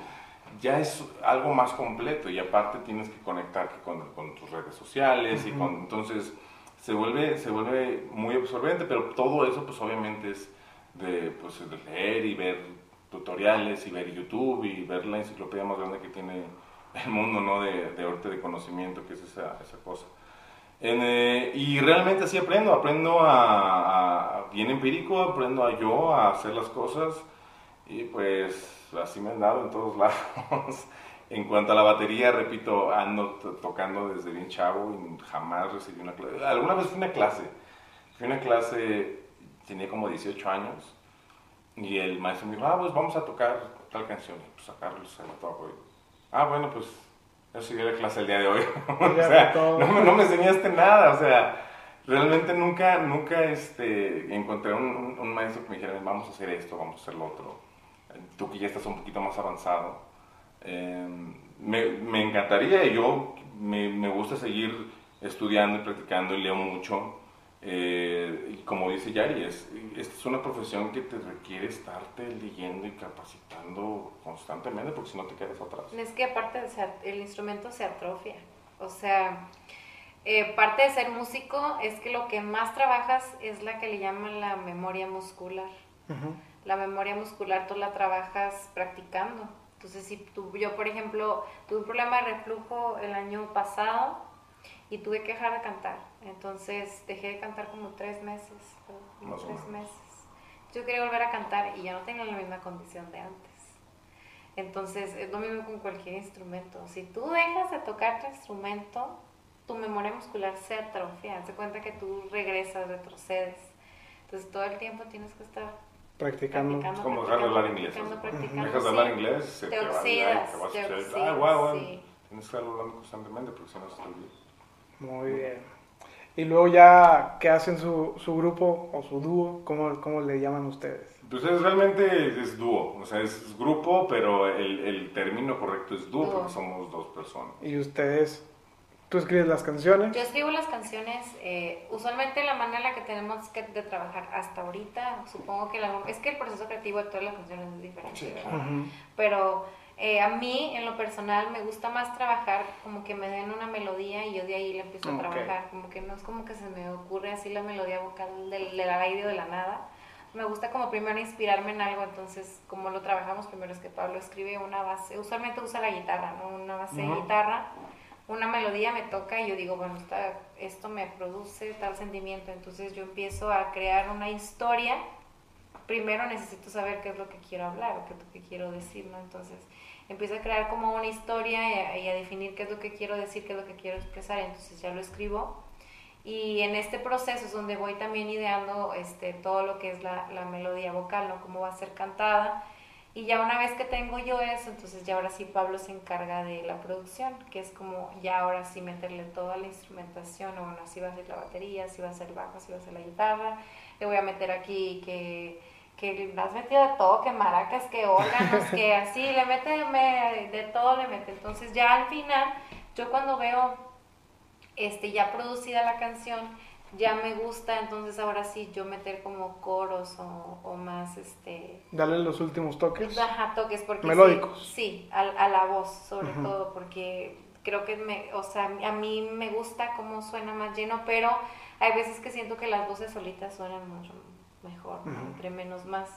ya es algo más completo y aparte tienes que conectar con, con tus redes sociales y con, entonces se vuelve, se vuelve muy absorbente, pero todo eso pues obviamente es de, pues, de leer y ver tutoriales y ver YouTube y ver la enciclopedia más grande que tiene el mundo, ¿no? De, de ahorita de conocimiento, que es esa, esa cosa. En, eh, y realmente así aprendo, aprendo a, a- bien empírico, aprendo a yo a hacer las cosas y pues así me han dado en todos lados. en cuanto a la batería, repito, ando to- tocando desde bien chavo y jamás recibí una clase. Alguna vez fui a una clase, fui a una clase, tenía como 18 años y el maestro me dijo, ah, pues vamos a tocar tal canción. Y pues a Carlos se lo toco. Y, ah, bueno, pues yo seguí la clase el día de hoy. o sea, no, me- no me enseñaste nada, o sea, realmente nunca, nunca este, encontré un, un- un maestro que me dijera, vamos a hacer esto, vamos a hacer lo otro. Tú que ya estás un poquito más avanzado, eh, me, me encantaría, yo me, me gusta seguir estudiando y practicando y leo mucho. eh, y como dice Yari, es, esta es una profesión que te requiere estarte leyendo y capacitando constantemente porque si no te quedas atrás. Es que aparte, el instrumento se atrofia. O sea, eh, parte de ser músico es que lo que más trabajas es la que le llaman la memoria muscular. Ujú. La memoria muscular tú la trabajas practicando. Entonces, si tú, yo, por ejemplo, tuve un problema de reflujo el año pasado y tuve que dejar de cantar. Entonces, dejé de cantar como tres meses. como Más o tres menos. meses. Yo quería volver a cantar y ya no tenía la misma condición de antes. Entonces, es lo mismo con cualquier instrumento. Si tú dejas de tocar tu instrumento, tu memoria muscular se atrofia. Se cuenta que tú regresas, retrocedes. Entonces, todo el tiempo tienes que estar Practicando. practicando. Como dejar de hablar inglés. Dejas de hablar inglés, se Te te, oxidas, te vas a te oxidas, Ah, guau, guau. sí. Tienes que estar hablando constantemente porque si no se te olvida. Muy bien. Y luego ya, ¿qué hacen su, su grupo o su dúo? ¿Cómo, ¿Cómo le llaman ustedes? Pues es, realmente es dúo, o sea, es grupo, pero el, el término correcto es dúo Dúo. porque somos dos personas. Y ustedes, tú escribes las canciones. Yo escribo las canciones, eh, usualmente la manera en la que tenemos que de trabajar hasta ahorita, supongo que la, es que el proceso creativo de todas las canciones es diferente, Sí. ¿verdad? Ujú. pero eh, a mí en lo personal me gusta más trabajar como que me den una melodía y yo de ahí le empiezo a trabajar, como que no es como que se me ocurre así la melodía vocal del, del aire de la nada. Me gusta como primero inspirarme en algo, entonces como lo trabajamos primero es que Pablo escribe una base, usualmente usa la guitarra, ¿no? Una base de Ujú. guitarra, una melodía me toca y yo digo, bueno, esta- esto me produce tal sentimiento, entonces yo empiezo a crear una historia primero necesito saber qué es lo que quiero hablar o qué es lo que quiero decir, ¿no? Entonces empiezo a crear como una historia y a, definir qué es lo que quiero decir, qué es lo que quiero expresar, entonces ya lo escribo. Y en este proceso es donde voy también ideando este, todo lo que es la melodía vocal, ¿no? Cómo va a ser cantada. Y ya una vez que tengo yo eso, entonces ya ahora sí Pablo se encarga de la producción, que es como ya ahora sí meterle toda la instrumentación, o bueno, así va a ser la batería, así va a ser el bajo, así va a ser la guitarra, le voy a meter aquí que, que le has metido de todo, que maracas, que órganos, que así, le mete me- de todo, le mete. Entonces ya al final, yo cuando veo este, ya producida la canción, ya me gusta, entonces ahora sí yo meter como coros o, o más, este, Darle los últimos toques. Ajá, toques porque Melódicos. Sí, sí, a, a la voz sobre todo porque creo que me, o sea, a mí me gusta cómo suena más lleno, pero hay veces que siento que las voces solitas suenan mucho mejor, entre menos más.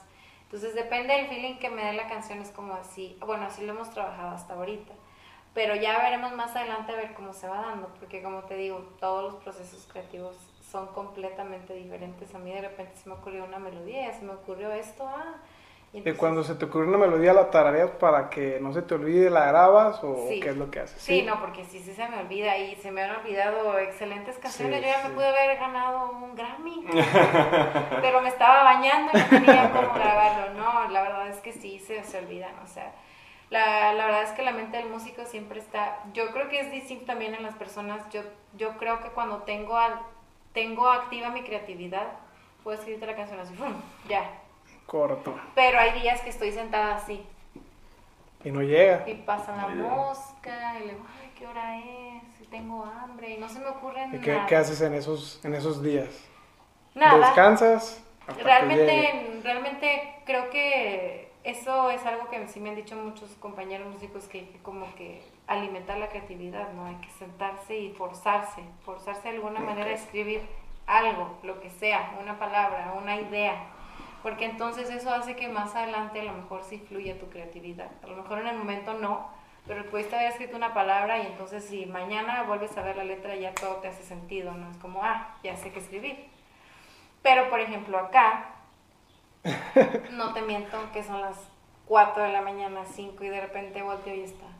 Entonces depende del feeling que me dé la canción, es como así, bueno, así lo hemos trabajado hasta ahorita. Pero ya veremos más adelante a ver cómo se va dando, porque como te digo, todos los procesos creativos son completamente diferentes. A mí de repente se me ocurrió una melodía, se me ocurrió esto, ah. Y entonces- cuando se te ocurre una melodía, la tarareas para que no se te olvide, la grabas o Sí. qué es lo que haces. Sí, no, porque sí, sí se me olvida y se me han olvidado excelentes canciones. Sí, Yo ya sí. me pude haber ganado un Grammy, pero me estaba bañando y no tenía cómo grabarlo. No, la verdad es que sí se, se olvidan. O sea, la, la verdad es que la mente del músico siempre está. Yo creo que es distinto también en las personas. Yo, yo creo que cuando tengo, al- tengo activa mi creatividad, puedo escribirte la canción así, ¡fum! ya. Corto. Pero hay días que estoy sentada así. Y no llega. Y pasa la mosca, y le digo, ay, ¿qué hora es? Y tengo hambre, y no se me ocurre ¿Y qué, nada. qué haces en esos, en esos días? Nada. ¿Descansas? Realmente, realmente creo que eso es algo que sí me han dicho muchos compañeros músicos que, que como que alimentar la creatividad, ¿no? Hay que sentarse y forzarse, forzarse de alguna manera a escribir algo, lo que sea, una palabra, una idea. Porque entonces eso hace que más adelante a lo mejor sí fluya tu creatividad. A lo mejor en el momento no, pero pudiste haber escrito una palabra y entonces si mañana vuelves a ver la letra ya todo te hace sentido, ¿no? Es como, ah, ya sé qué escribir. Pero por ejemplo acá, no te miento que son las 4 de la mañana, 5 y de repente volteo y está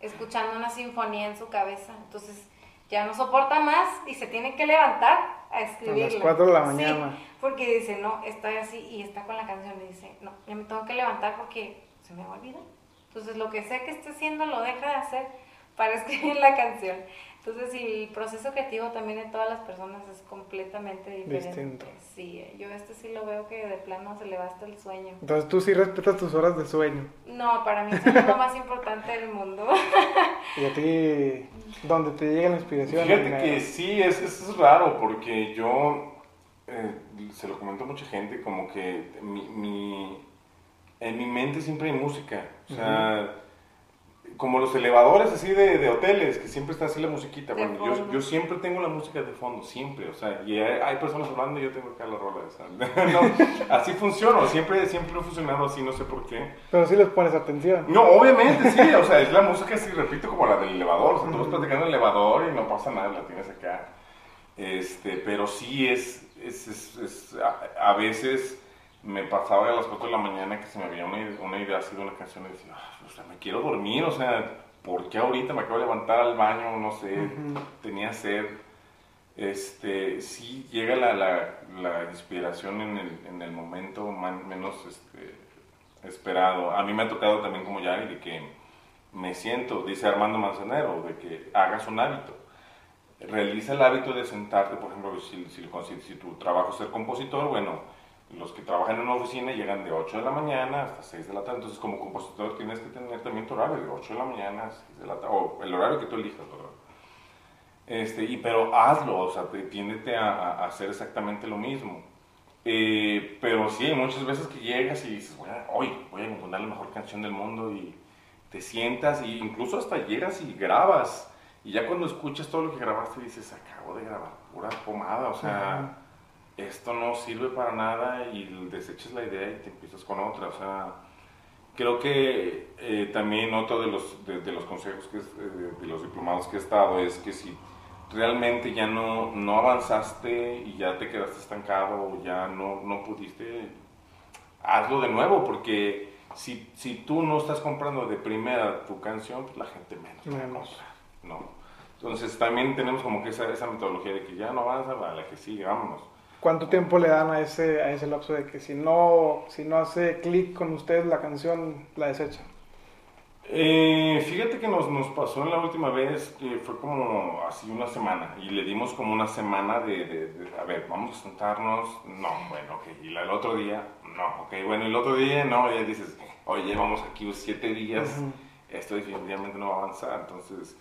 escuchando una sinfonía en su cabeza. Entonces ya no soporta más y se tiene que levantar a escribirla. 4 de la Sí, mañana. porque dice, no, está así y está con la canción y dice, no, ya me tengo que levantar porque se me va a olvidar. Entonces lo que sea que esté haciendo lo deja de hacer para escribir la canción. Entonces el proceso creativo también de todas las personas es completamente diferente. Distinto. Sí, yo este sí lo veo que de plano se le va hasta el sueño. Entonces tú sí respetas tus horas de sueño. No, para mí es lo más importante del mundo. Y a ti, donde te llega la inspiración. Fíjate me- que sí, es, es, raro porque yo, eh, se lo comento a mucha gente, como que mi, mi- en mi mente siempre hay música. O sea, como los elevadores así de, de hoteles, que siempre está así la musiquita. De Bueno, yo, yo siempre tengo la música de fondo, siempre. O sea, y hay, hay personas hablando y yo tengo acá la rola esa. No, así funciona, siempre, siempre ha funcionado así, no sé por qué. Pero sí les pones atención. No, obviamente, sí, o sea, es la música, sí, repito, como la del elevador, o sea, tú vas platicando en el elevador y no pasa nada, la tienes acá. Este, pero sí es, es, es, es- a, a veces me pasaba a las 4 de la mañana que se me había una, ide- una idea así de una canción y decía, "Ah, o sea, me quiero dormir, o sea, ¿por qué ahorita me acabo de levantar al baño? No sé, Ujú. tenía sed. Este, sí llega la, la, la inspiración en el, en el momento man- menos este, esperado. A mí me ha tocado también como ya de que me siento, dice Armando Manzanero, de que hagas un hábito. Realiza el hábito de sentarte, por ejemplo, si, si, si- si tu trabajo es ser compositor, bueno, los que trabajan en una oficina llegan de 8 de la mañana hasta 6 de la tarde, entonces como compositor tienes que tener también tu horario, de 8 de la mañana a 6 de la tarde, o el horario que tú elijas, ¿verdad? Este, y, pero hazlo, o sea, te, tiéndete a, a hacer exactamente lo mismo. Eh, pero sí, hay muchas veces que llegas y dices, bueno, hoy voy a encontrar la mejor canción del mundo y te sientas e incluso hasta llegas y grabas. Y ya cuando escuchas todo lo que grabaste dices, acabo de grabar pura pomada, o sea, Ajá. Esto no sirve para nada y desechas la idea y te empiezas con otra, o sea, creo que eh, también otro de los, de, de los consejos, que es, eh, de los diplomados que he estado, es que si realmente ya no, no avanzaste y ya te quedaste estancado o ya no, no pudiste, hazlo de nuevo, porque si, si tú no estás comprando de primera tu canción, pues la gente menos ¿no? Entonces también tenemos como que esa, esa metodología de que ya no avanza, a la que sigue, vámonos. ¿Cuánto tiempo le dan a ese, a ese lapso de que si no, si no hace clic con ustedes la canción, la desechan? Eh, fíjate que nos, nos pasó en la última vez que fue como así una semana y le dimos como una semana de, de- de, a ver, vamos a sentarnos, no, bueno, ok, y la- el otro día, no, ok, bueno, el otro día, no, ya dices, oye, llevamos aquí siete días, Ujú. esto definitivamente no va a avanzar, entonces,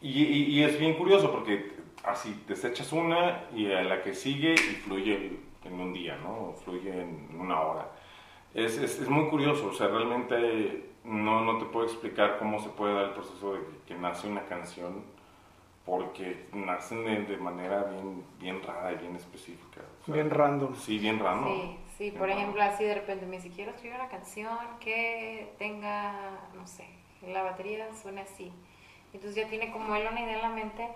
y, y- y es bien curioso porque así desechas una y a la que sigue y fluye en un día, ¿no? Fluye en una hora. Es, es, es muy curioso, o sea, realmente no, no te puedo explicar cómo se puede dar el proceso de que, que nace una canción, porque nacen de, de manera bien, bien rara y bien específica. o sea, Bien random. Sí, bien raro. Sí, sí, por ejemplo, así de repente me dice, quiero escribir una canción que tenga, no sé, la batería suene así. Entonces ya tiene como él una idea en la mente.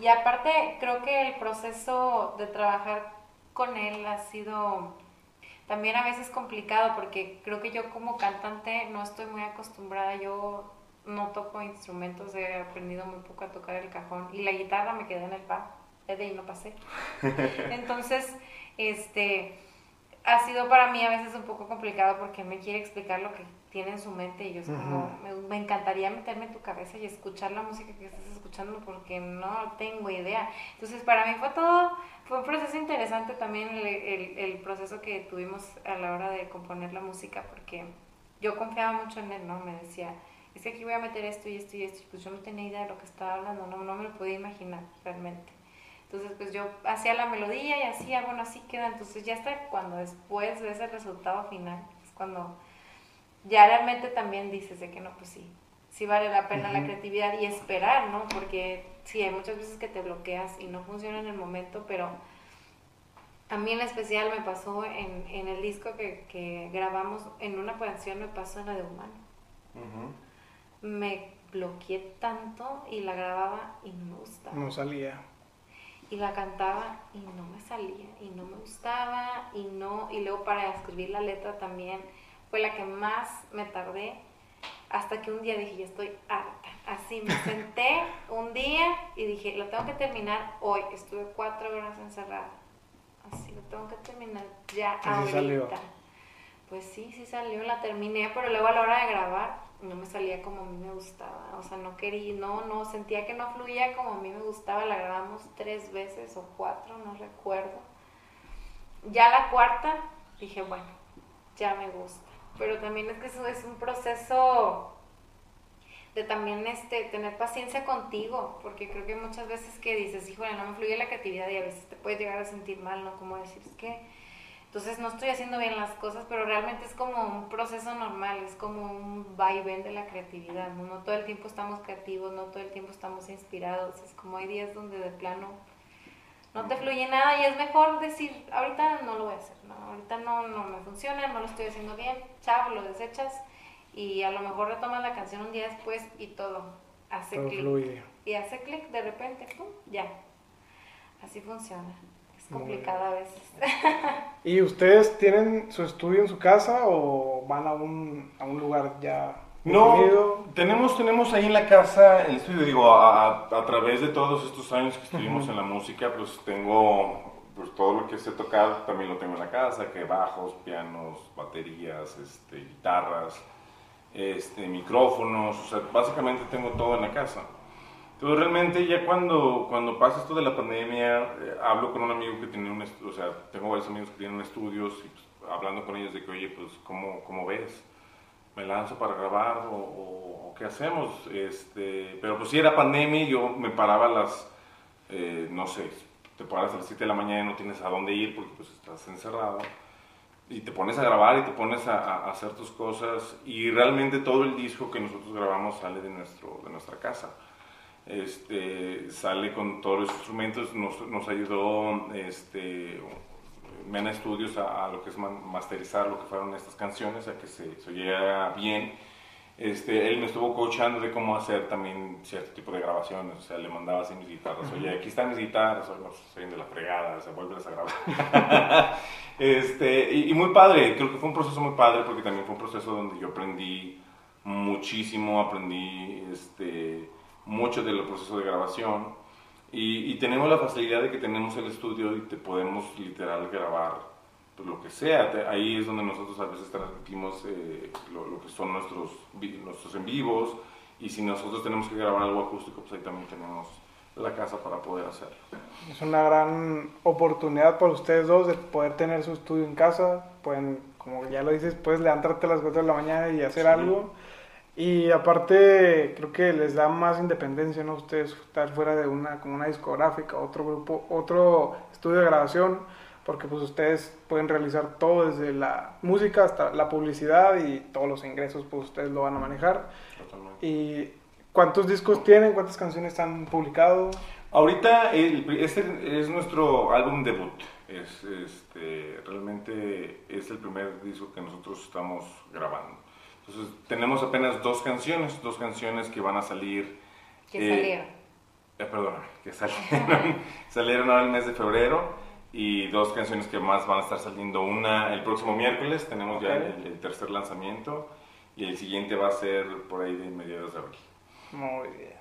Y aparte, creo que el proceso de trabajar con él ha sido también a veces complicado porque creo que yo como cantante no estoy muy acostumbrada, yo no toco instrumentos, he aprendido muy poco a tocar el cajón y la guitarra me quedé en el bar, de ahí no pasé. Entonces, este, ha sido para mí a veces un poco complicado porque me quiere explicar lo que tiene en su mente y yo es como, me, me encantaría meterme en tu cabeza y escuchar la música que estás escuchando porque no tengo idea. Entonces, para mí fue todo, fue un proceso interesante también el, el, el proceso que tuvimos a la hora de componer la música porque yo confiaba mucho en él, ¿no? Me decía, es que aquí voy a meter esto y esto y esto, y pues yo no tenía idea de lo que estaba hablando, no, no me lo podía imaginar realmente. Entonces, pues yo hacía la melodía y hacía, bueno, así queda. Entonces, ya hasta cuando después ves el resultado final, es cuando ya realmente también dices de que no, pues sí, sí vale la pena la creatividad y esperar, ¿no? Porque sí, hay muchas veces que te bloqueas y no funciona en el momento, pero a mí en especial me pasó en, en el disco que, que grabamos, en una canción me pasó en la de Humano. Me bloqueé tanto y la grababa y no me gustaba No salía. y la cantaba y no me salía y no me gustaba y no y luego para escribir la letra también fue la que más me tardé hasta que un día dije ya estoy harta así me senté un día y dije lo tengo que terminar hoy estuve cuatro horas encerrada. Así lo tengo que terminar ya ahorita salió. pues sí sí salió la terminé pero luego a la hora de grabar no me salía como a mí me gustaba, o sea, no quería, no, no, sentía que no fluía como a mí me gustaba, la grabamos tres veces o cuatro, no recuerdo. Ya la cuarta dije, bueno, ya me gusta, pero también es que es un proceso de también este, tener paciencia contigo, porque creo que muchas veces que dices, híjole, no me fluye la creatividad y a veces te puedes llegar a sentir mal, ¿no? Como decir, es que entonces no estoy haciendo bien las cosas, pero realmente es como un proceso normal, es como un vaivén de la creatividad, ¿no? No todo el tiempo estamos creativos, no todo el tiempo estamos inspirados, es como hay días donde de plano no te fluye nada y es mejor decir, ahorita no lo voy a hacer, ¿no? Ahorita no, no me funciona, no lo estoy haciendo bien, chao, lo desechas y a lo mejor retomas la canción un día después y todo hace clic. Y hace clic de repente, ¡pum! ya. Así funciona. Es complicado a veces. ¿Y ustedes tienen su estudio en su casa o van a un, a un lugar ya No, tenemos, tenemos ahí en la casa el estudio, digo, a, través de todos estos años que estuvimos en la música, pues tengo pues, todo lo que sé tocar, también lo tengo en la casa, que bajos, pianos, baterías, este, guitarras, este, micrófonos, o sea, básicamente tengo todo en la casa. Pero realmente ya cuando, cuando pasa esto de la pandemia, eh, hablo con un amigo que tiene un estudio, o sea, tengo varios amigos que tienen estudios y pues, hablando con ellos de que, oye, pues, ¿cómo, cómo ves? ¿Me lanzo para grabar o, qué hacemos? Este, pero pues si era pandemia, yo me paraba a las, eh, no sé, te paras a las 7 de la mañana y no tienes a dónde ir porque pues estás encerrado. Y te pones a grabar y te pones a- a hacer tus cosas y realmente todo el disco que nosotros grabamos sale de, nuestro, de nuestra casa este, sale con todos los instrumentos, nos, nos ayudó este, Mena Studios a, a lo que es ma- masterizar lo que fueron estas canciones, a que se, se oyera bien. Este, él me estuvo coachando de cómo hacer también cierto tipo de grabaciones, o sea, le mandaba así mis guitarras, oye, aquí están mis guitarras, oye, se de la fregada, o sea, vuelves a grabar. este, y, y muy padre, creo que fue un proceso muy padre porque también fue un proceso donde yo aprendí muchísimo, aprendí este, mucho del proceso de grabación y, y tenemos la facilidad de que tenemos el estudio y te podemos literal grabar pues, lo que sea. Te- Ahí es donde nosotros a veces transmitimos eh, lo, lo que son nuestros, nuestros en vivos. Y si nosotros tenemos que grabar algo acústico, pues ahí también tenemos la casa para poder hacerlo. Es una gran oportunidad para ustedes dos de poder tener su estudio en casa. Pueden, como ya lo dices, puedes levantarte a las 4 de la mañana y hacer Sí. algo. Y aparte, creo que les da más independencia, ¿no? Ustedes estar fuera de una, como una discográfica, otro grupo, otro estudio de grabación, porque pues ustedes pueden realizar todo desde la música hasta la publicidad y todos los ingresos, pues ustedes lo van a manejar. Totalmente. ¿Y cuántos discos tienen? ¿Cuántas canciones han publicado? Ahorita el, este es nuestro álbum debut. Es, este, realmente es el primer disco que nosotros estamos grabando. Entonces tenemos apenas dos canciones, dos canciones que van a salir. Que eh, salieron. eh, perdón, que salieron, salieron ahora el mes de febrero y dos canciones que más van a estar saliendo. Una el próximo miércoles, tenemos ya el, el tercer lanzamiento y el siguiente va a ser por ahí de mediados de abril. Muy bien.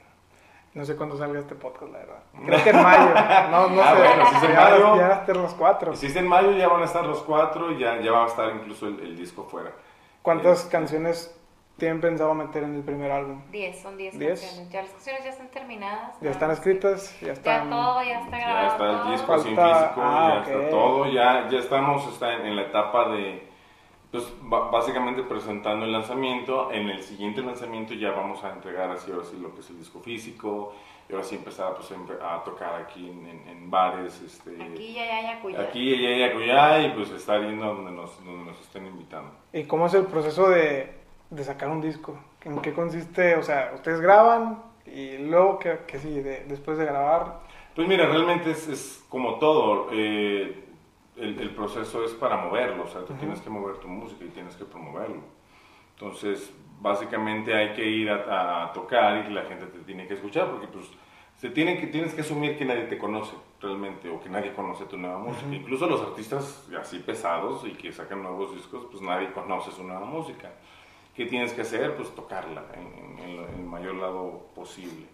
No sé cuándo salga este podcast, la verdad. Creo que en mayo. No, no Ah, sé. bueno, si es en ya, mayo. ya hasta los cuatro. Si es en mayo ya van a estar los cuatro y ya, ya va a estar incluso el, el disco fuera. ¿Cuántas canciones tienen pensado meter en el primer álbum? 10, son 10 ¿Diez? canciones. Ya las canciones ya están terminadas. ¿Ya están escritas? ¿Ya Ya están...? todo, ya está Ya grabado. está el disco Falta- físico, ah, ya ok. está todo, ya, ya estamos está en, en la etapa de, pues básicamente presentando el lanzamiento. En el siguiente lanzamiento ya vamos a entregar así ahora sí lo que es el disco físico y ahora sí empezar pues, a tocar aquí en, en- en bares, este, Aquí ya, ya, ya, cuya. aquí y allá y acullá, y pues estar yendo donde nos, donde nos estén invitando. ¿Y cómo es el proceso de, de sacar un disco? ¿En qué consiste? O sea, ustedes graban y luego, ¿qué, qué sigue de- después de grabar? Pues mira, realmente es, es como todo. eh, el, el proceso es para moverlo, o sea, tú tienes que mover tu música y tienes que promoverlo. Entonces, básicamente hay que ir a, a tocar y la gente te tiene que escuchar porque pues se tiene que, tienes que asumir que nadie te conoce realmente o que nadie conoce tu nueva música. Incluso los artistas así pesados y que sacan nuevos discos, pues nadie conoce su nueva música. ¿Qué tienes que hacer? Pues tocarla en, en el mayor lado posible.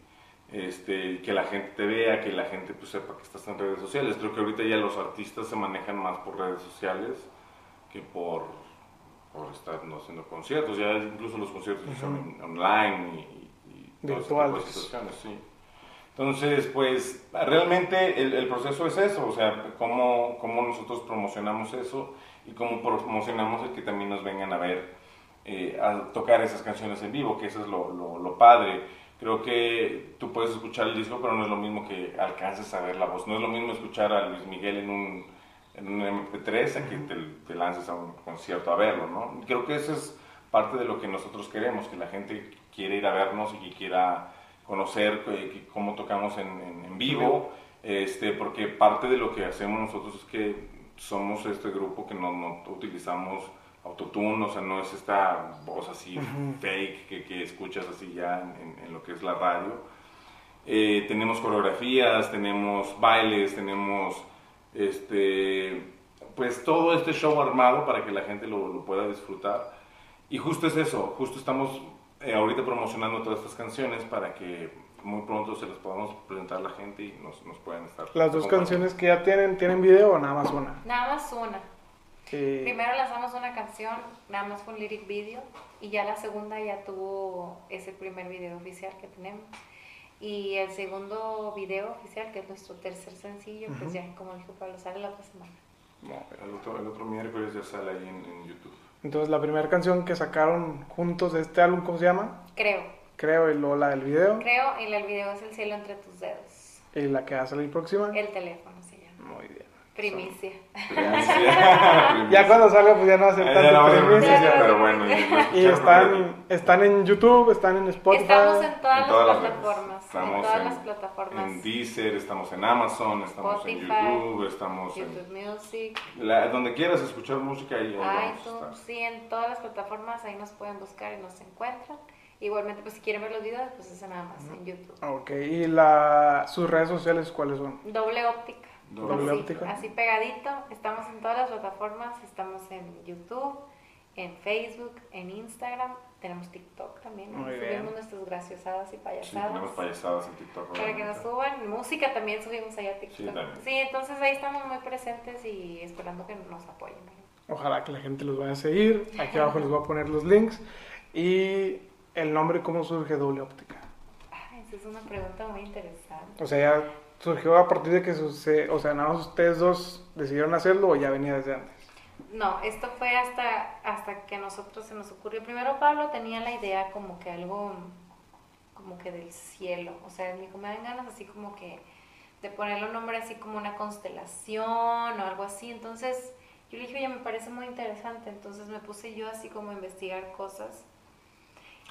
Este, que la gente te vea, que la gente pues, sepa que estás en redes sociales. Creo que ahorita ya los artistas se manejan más por redes sociales que por, por estar no haciendo conciertos. Ya incluso los conciertos son en- online y, y, de Virtuales. situaciones, sí. Entonces, pues realmente el, el proceso es eso, o sea, cómo, cómo nosotros promocionamos eso y cómo promocionamos el que también nos vengan a ver, eh, a tocar esas canciones en vivo, que eso es lo, lo, lo padre. Creo que tú puedes escuchar el disco, pero no es lo mismo que alcances a ver la voz. No es lo mismo escuchar a Luis Miguel en un, en un MP3 a que te, te lances a un concierto a verlo, ¿no? Creo que eso es parte de lo que nosotros queremos, que la gente quiere ir a vernos y que quiera conocer eh, cómo tocamos en, en- en vivo, este, porque parte de lo que hacemos nosotros es que somos este grupo que no, no utilizamos autotune, o sea, no es esta voz así fake que, que escuchas así ya en, en- en lo que es la radio. Eh, tenemos coreografías, tenemos bailes, tenemos este, pues todo este show armado para que la gente lo, lo pueda disfrutar. Y justo es eso, justo estamos eh, ahorita promocionando todas estas canciones para que muy pronto se las podamos presentar a la gente y nos, nos puedan estar. Las dos canciones que ya tienen, ¿tienen video o nada más una? Nada más una. Sí. Primero lanzamos una canción, nada más fue un lyric video, y ya la segunda ya tuvo ese primer video oficial que tenemos. Y el segundo video oficial, que es nuestro tercer sencillo, pues ya, como dijo Pablo, sale la otra semana. El otro, el otro miércoles ya sale ahí en, en YouTube. Entonces, la primera canción que sacaron juntos de este álbum, ¿cómo se llama? Creo, Creo, y luego la del video. creo, y el video es El cielo entre tus dedos. Y la que va a salir próxima. El teléfono se llama. Muy bien. Primicia. Primicia. Ya cuando salga, pues ya no va a ser tanto primicia. primicia, pero bueno. Y escucharon están, están en YouTube, están en Spotify. Estamos en todas, En todas las las plataformas. en Estamos todas en- las plataformas. En Deezer, estamos en Amazon, estamos en Spotify, YouTube, estamos en... YouTube Music, la- donde quieras escuchar música, ahí, ahí iTunes, sí, en todas las plataformas ahí nos pueden buscar y nos encuentran. Igualmente, pues si quieren ver los videos, pues es nada más en YouTube. Ok, y la, sus redes sociales, ¿cuáles son? Doble óptica. Doble así, óptica. Así pegadito. Estamos en todas las plataformas. Estamos en YouTube, en Facebook, en Instagram, tenemos TikTok también. Muy subimos bien. nuestras graciosadas y Sí, payasadas. tenemos payasadas en TikTok. para que nos obviamente. suban. Música también subimos allá a TikTok. Sí, también. Sí, entonces ahí estamos muy presentes y esperando que nos apoyen. Ojalá que la gente los vaya a seguir. Aquí abajo les voy a poner los links. Y el nombre, ¿cómo surge Doble Óptica? Ay, esa es una pregunta muy interesante. O sea, ya surgió a partir de que, suce- o sea, nada más ustedes dos decidieron hacerlo o ya venía desde antes. No, esto fue hasta, hasta que nosotros se nos ocurrió. Primero Pablo tenía la idea como que algo, como que del cielo. O sea, dijo, me dan ganas así como que de ponerle un nombre así como una constelación o algo así. Entonces yo le dije, oye, me parece muy interesante. Entonces me puse yo así como a investigar cosas.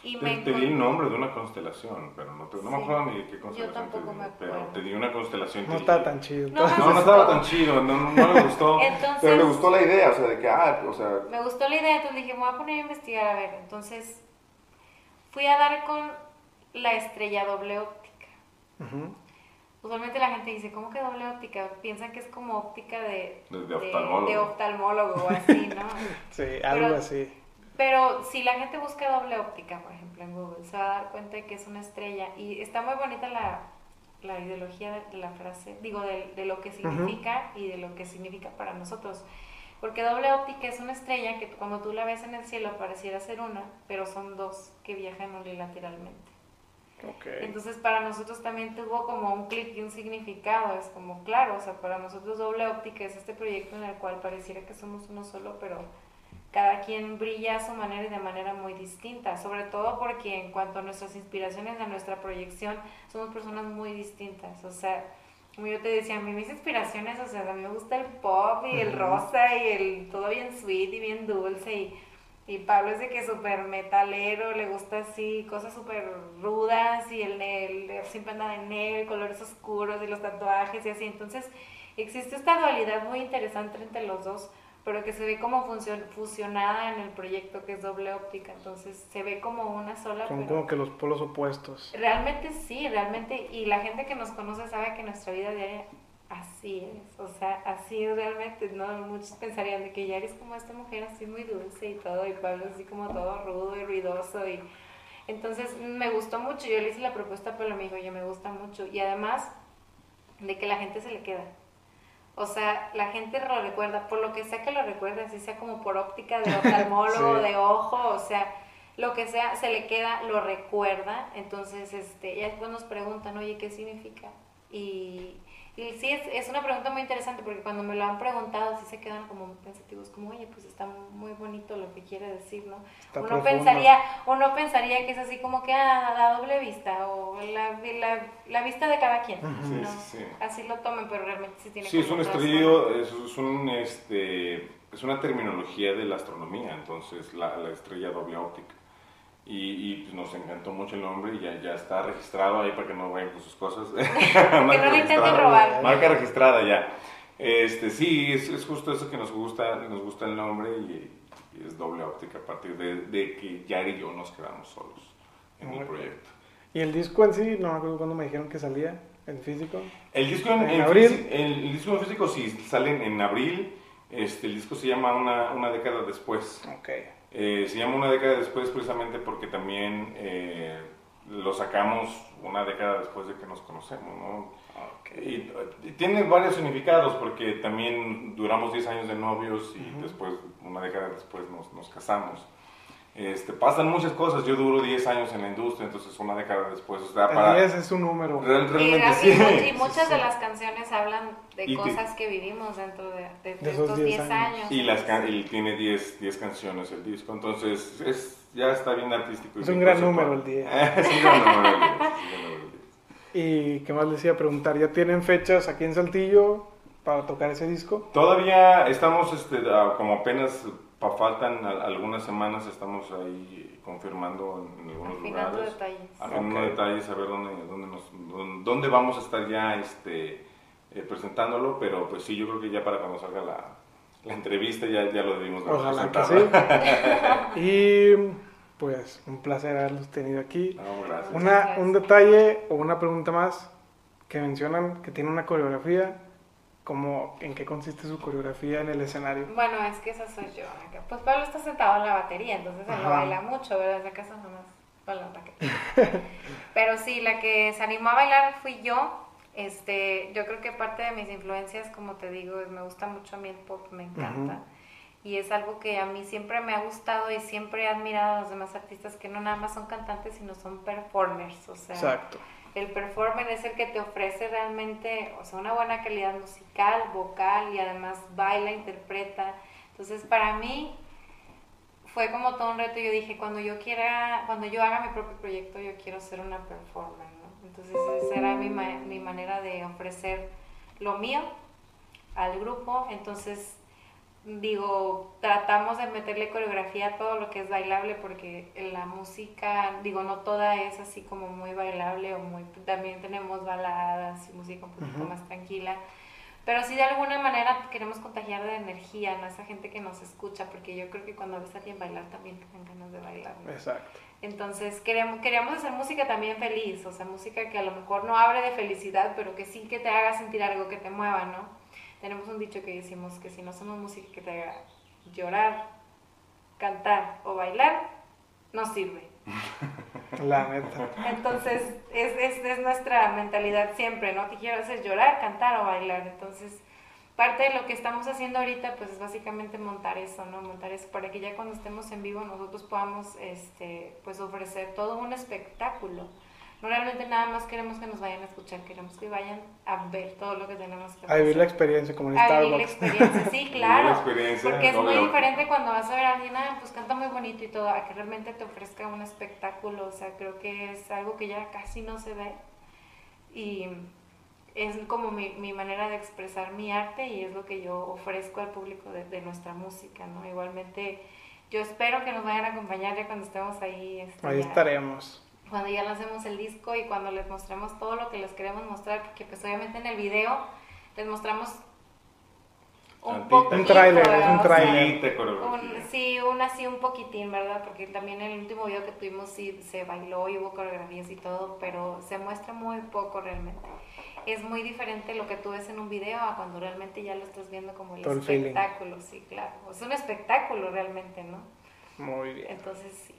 Y Te, me te di el nombre de una constelación, pero no, te, no me acuerdo ni de qué constelación. tampoco te di, me Pero acuerdo. te di una constelación. No está tan chido. No, entonces- No, no estaba tan chido, no, no, no le gustó. Entonces, Pero le gustó la idea, o sea, de que, ah, o sea, Me gustó la idea, entonces dije, me voy a poner a investigar, a ver. Entonces fui a dar con la estrella doble óptica. Usualmente la gente dice, ¿cómo que doble óptica? Piensan que es como óptica de, De- de oftalmólogo. de oftalmólogo o así, ¿no? Sí, algo Pero- así. Pero si la gente busca doble óptica, por ejemplo, en Google, se va a dar cuenta de que es una estrella. Y está muy bonita la, la ideología de la frase, digo, de, de lo que significa y de lo que significa para nosotros. Porque doble óptica es una estrella que cuando tú la ves en el cielo pareciera ser una, pero son dos que viajan unilateralmente. Ok. Entonces para nosotros también tuvo como un clic y un significado, es como claro, o sea, para nosotros doble óptica es este proyecto en el cual pareciera que somos uno solo, pero cada quien brilla a su manera y de manera muy distinta, sobre todo porque en cuanto a nuestras inspiraciones, a nuestra proyección, somos personas muy distintas, o sea, como yo te decía, a mí mis inspiraciones, o sea, a mí me gusta el pop y el rosa y el todo bien sweet y bien dulce y y Pablo es de que es súper metalero, le gusta así, cosas súper rudas y el, el siempre anda de negro, y colores oscuros y los tatuajes y así. Entonces existe esta dualidad muy interesante entre los dos, pero que se ve como fusionada en el proyecto que es doble óptica. Entonces se ve como una sola, Son como que los polos opuestos. realmente sí, realmente. Y la gente que nos conoce sabe que nuestra vida diaria así es. O sea, así es realmente. ¿no? Muchos pensarían de que Yari es como esta mujer así muy dulce y todo, y Pablo así como todo rudo y ruidoso. y Entonces me gustó mucho. Yo le hice la propuesta, pero me dijo, oye, me gusta mucho. Y además de que la gente se le queda. O sea, la gente lo recuerda, por lo que sea que lo recuerde, así sea como por óptica de oftalmólogo, Sí. de ojo, o sea, lo que sea, se le queda, lo recuerda. Entonces, este, ya después nos preguntan, oye, ¿qué significa? Y, y sí, es, es una pregunta muy interesante porque cuando me lo han preguntado, sí se quedan como muy pensativos, como, oye, pues está muy bonito lo que quiere decir, ¿no? Está uno profundo. pensaría, uno pensaría que es así como que ah, la doble vista o la, la, la vista de cada quien. Sí, ¿no? sí, sí. Así lo tomen, pero realmente sí tiene Sí, es un estudio, es, es un, este, es una terminología de la astronomía, entonces la, la estrella doble óptica. Y, y, pues, nos encantó mucho el nombre y ya, ya está registrado ahí para que no vayan con sus cosas. Que no le intenten robar. Marca registrada ya. Este, sí, es, es justo eso que nos gusta, nos gusta el nombre y, y es doble óptica a partir de, de que Yari y yo nos quedamos solos en el Muy proyecto. Y el disco en sí, no me acuerdo cuándo me dijeron que salía en físico. El disco en, ¿En en abril? el, el disco en físico sí sale en abril. Este, el disco se llama Una, una década después. Ok. Eh, se llama Una década después precisamente porque también eh, lo sacamos una década después de que nos conocemos, ¿no? Y, y tiene varios significados porque también duramos 10 años de novios y después, una década después, nos, nos casamos. Este, pasan muchas cosas. Yo duro 10 años en la industria, entonces una década después, o sea, para... 10 es un número. Real- Y, realmente y sí. y muchas sí. de las canciones hablan de Y cosas que vivimos dentro de, de- de estos 10 10 años. años. Y, las, can- y tiene 10 10 canciones el disco, entonces es, ya está bien artístico. Es un gran número el día. es un gran número el día. es un gran número el día. Y qué más les iba a preguntar, ¿ya tienen fechas aquí en Saltillo para tocar ese disco? Todavía estamos, este, como apenas pa- faltan a- algunas semanas, estamos ahí confirmando en, en algunos Afinando lugares. detalles. Afinando detalles, a ver dónde, dónde, nos, dónde, dónde vamos a estar ya este, eh, presentándolo, pero pues sí, yo creo que ya para cuando salga la, la entrevista ya, ya lo debimos Ojalá que presentado. sí. y pues un placer haberlos tenido aquí. No, gracias. Una, un detalle o una pregunta más que mencionan que tiene una coreografía como en qué consiste su coreografía en el escenario. Bueno, es que esa soy yo. Pues Pablo está sentado en la batería, entonces él no baila mucho, ¿verdad? Desde casa nomás baila la Pero sí, la que se animó a bailar fui yo. Este, yo creo que parte de mis influencias, como te digo, es me gusta mucho a mí el pop, me encanta. Y es algo que a mí siempre me ha gustado y siempre he admirado a los demás artistas que no nada más son cantantes, sino son performers. O sea, Exacto. El performer es el que te ofrece realmente, o sea, una buena calidad musical, vocal y además baila, interpreta. Entonces, para mí fue como todo un reto. Yo dije, cuando yo quiera, cuando yo haga mi propio proyecto, yo quiero ser una performer, ¿no? Entonces, esa era mi, ma- mi manera de ofrecer lo mío al grupo. Entonces, digo, tratamos de meterle coreografía a todo lo que es bailable porque la música, digo, no toda es así como muy bailable o muy, también tenemos baladas y música un poquito más tranquila. Pero sí de alguna manera queremos contagiar de energía ¿no? a esa gente que nos escucha, porque yo creo que cuando ves a alguien bailar también te dan ganas de bailar. ¿no? Exacto. Entonces queremos, queríamos hacer música también feliz, o sea, música que a lo mejor no abre de felicidad, pero que sí que te haga sentir algo que te mueva, ¿no? Tenemos un dicho que decimos que si no hacemos música que te haga llorar, cantar o bailar, no sirve. La neta. Entonces, es, es, es nuestra mentalidad siempre, ¿no? Que quiero hacer llorar, cantar o bailar. Entonces, parte de lo que estamos haciendo ahorita, pues es básicamente montar eso, ¿no? Montar eso para que ya cuando estemos en vivo nosotros podamos, este, pues ofrecer todo un espectáculo. No realmente nada más queremos que nos vayan a escuchar, queremos que vayan a ver todo lo que tenemos que A vivir la experiencia como en A vivir la Starbucks. experiencia, sí, claro. la experiencia, Porque es muy diferente cuando vas a ver a alguien, ah, pues canta muy bonito y todo, a que realmente te ofrezca un espectáculo. O sea, creo que es algo que ya casi no se ve. Y es como mi, mi manera de expresar mi arte y es lo que yo ofrezco al público de, de nuestra música, ¿no? Igualmente, yo espero que nos vayan a acompañar ya cuando estemos ahí. este, Ahí ya- estaremos. Cuando ya lancemos el disco y cuando les mostremos todo lo que les queremos mostrar, porque pues obviamente en el video les mostramos un poquito, Un tráiler, es un tráiler. Un- coreografía. sí, un así un poquitín, ¿verdad? Porque también en el último video que tuvimos sí se bailó y hubo coreografías y todo, pero se muestra muy poco realmente. Es muy diferente lo que tú ves en un video a cuando realmente ya lo estás viendo como el Todo el espectáculo, sí, claro. Es un espectáculo realmente, ¿no? Muy bien. Entonces sí.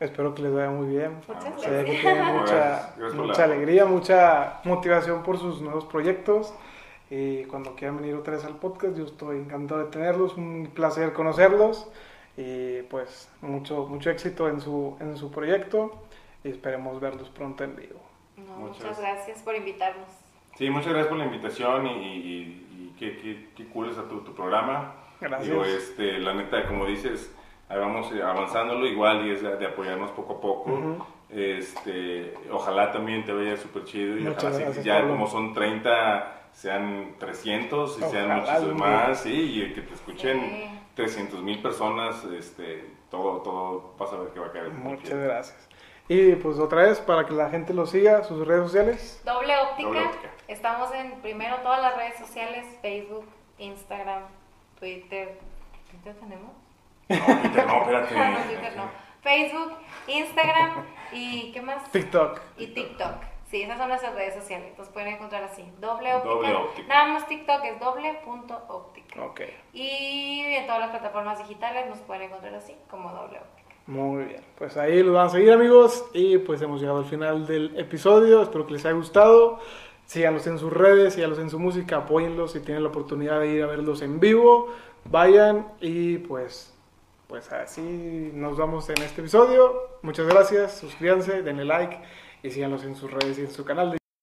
Espero que les vaya muy bien. Muchas Se ve que gracias. tienen mucha, Gracias, mucha alegría, mucha motivación por sus nuevos proyectos. Y cuando quieran venir otra vez al podcast, yo estoy encantado de tenerlos. Un placer conocerlos. Y pues mucho, mucho éxito en su, en su proyecto. Y esperemos verlos pronto en vivo. No, Muchas muchas gracias por invitarnos. Sí, muchas gracias por la invitación y, y- y qué, qué, qué cool está tu, tu programa. Gracias. Digo, este, la neta, como dices, ahí vamos eh, avanzándolo igual y es de, de apoyarnos poco a poco. Este, ojalá también te vaya súper chido y Muchas ojalá sí, gracias, ya Pablo. como son 30 sean 300 y sean Ojalá día. más, sí, y que te escuchen Sí. 300 mil personas, este, todo, todo vas a ver que va a caer. Muchas gracias. Y pues otra vez, para que la gente lo siga, sus redes sociales. Doble óptica. Doble óptica. Estamos en primero todas las redes sociales, Facebook, Instagram, Twitter. ¿Twitter tenemos? No, Peter, no, espérate. No, Twitter no. Facebook, Instagram y ¿qué más? TikTok. Y TikTok. Sí, esas son nuestras redes sociales. Entonces pueden encontrar así. Doble óptica. Doble óptica. Nada más TikTok es doble punto óptica. Ok. Y en todas las plataformas digitales nos pueden encontrar así como doble óptica. Muy bien, pues ahí los van a seguir amigos y pues hemos llegado al final del episodio, espero que les haya gustado, síganlos en sus redes, síganlos en su música, apóyenlos si tienen la oportunidad de ir a verlos en vivo, vayan y pues, pues así nos vamos en este episodio, muchas gracias, suscríbanse, denle like y síganlos en sus redes y en su canal de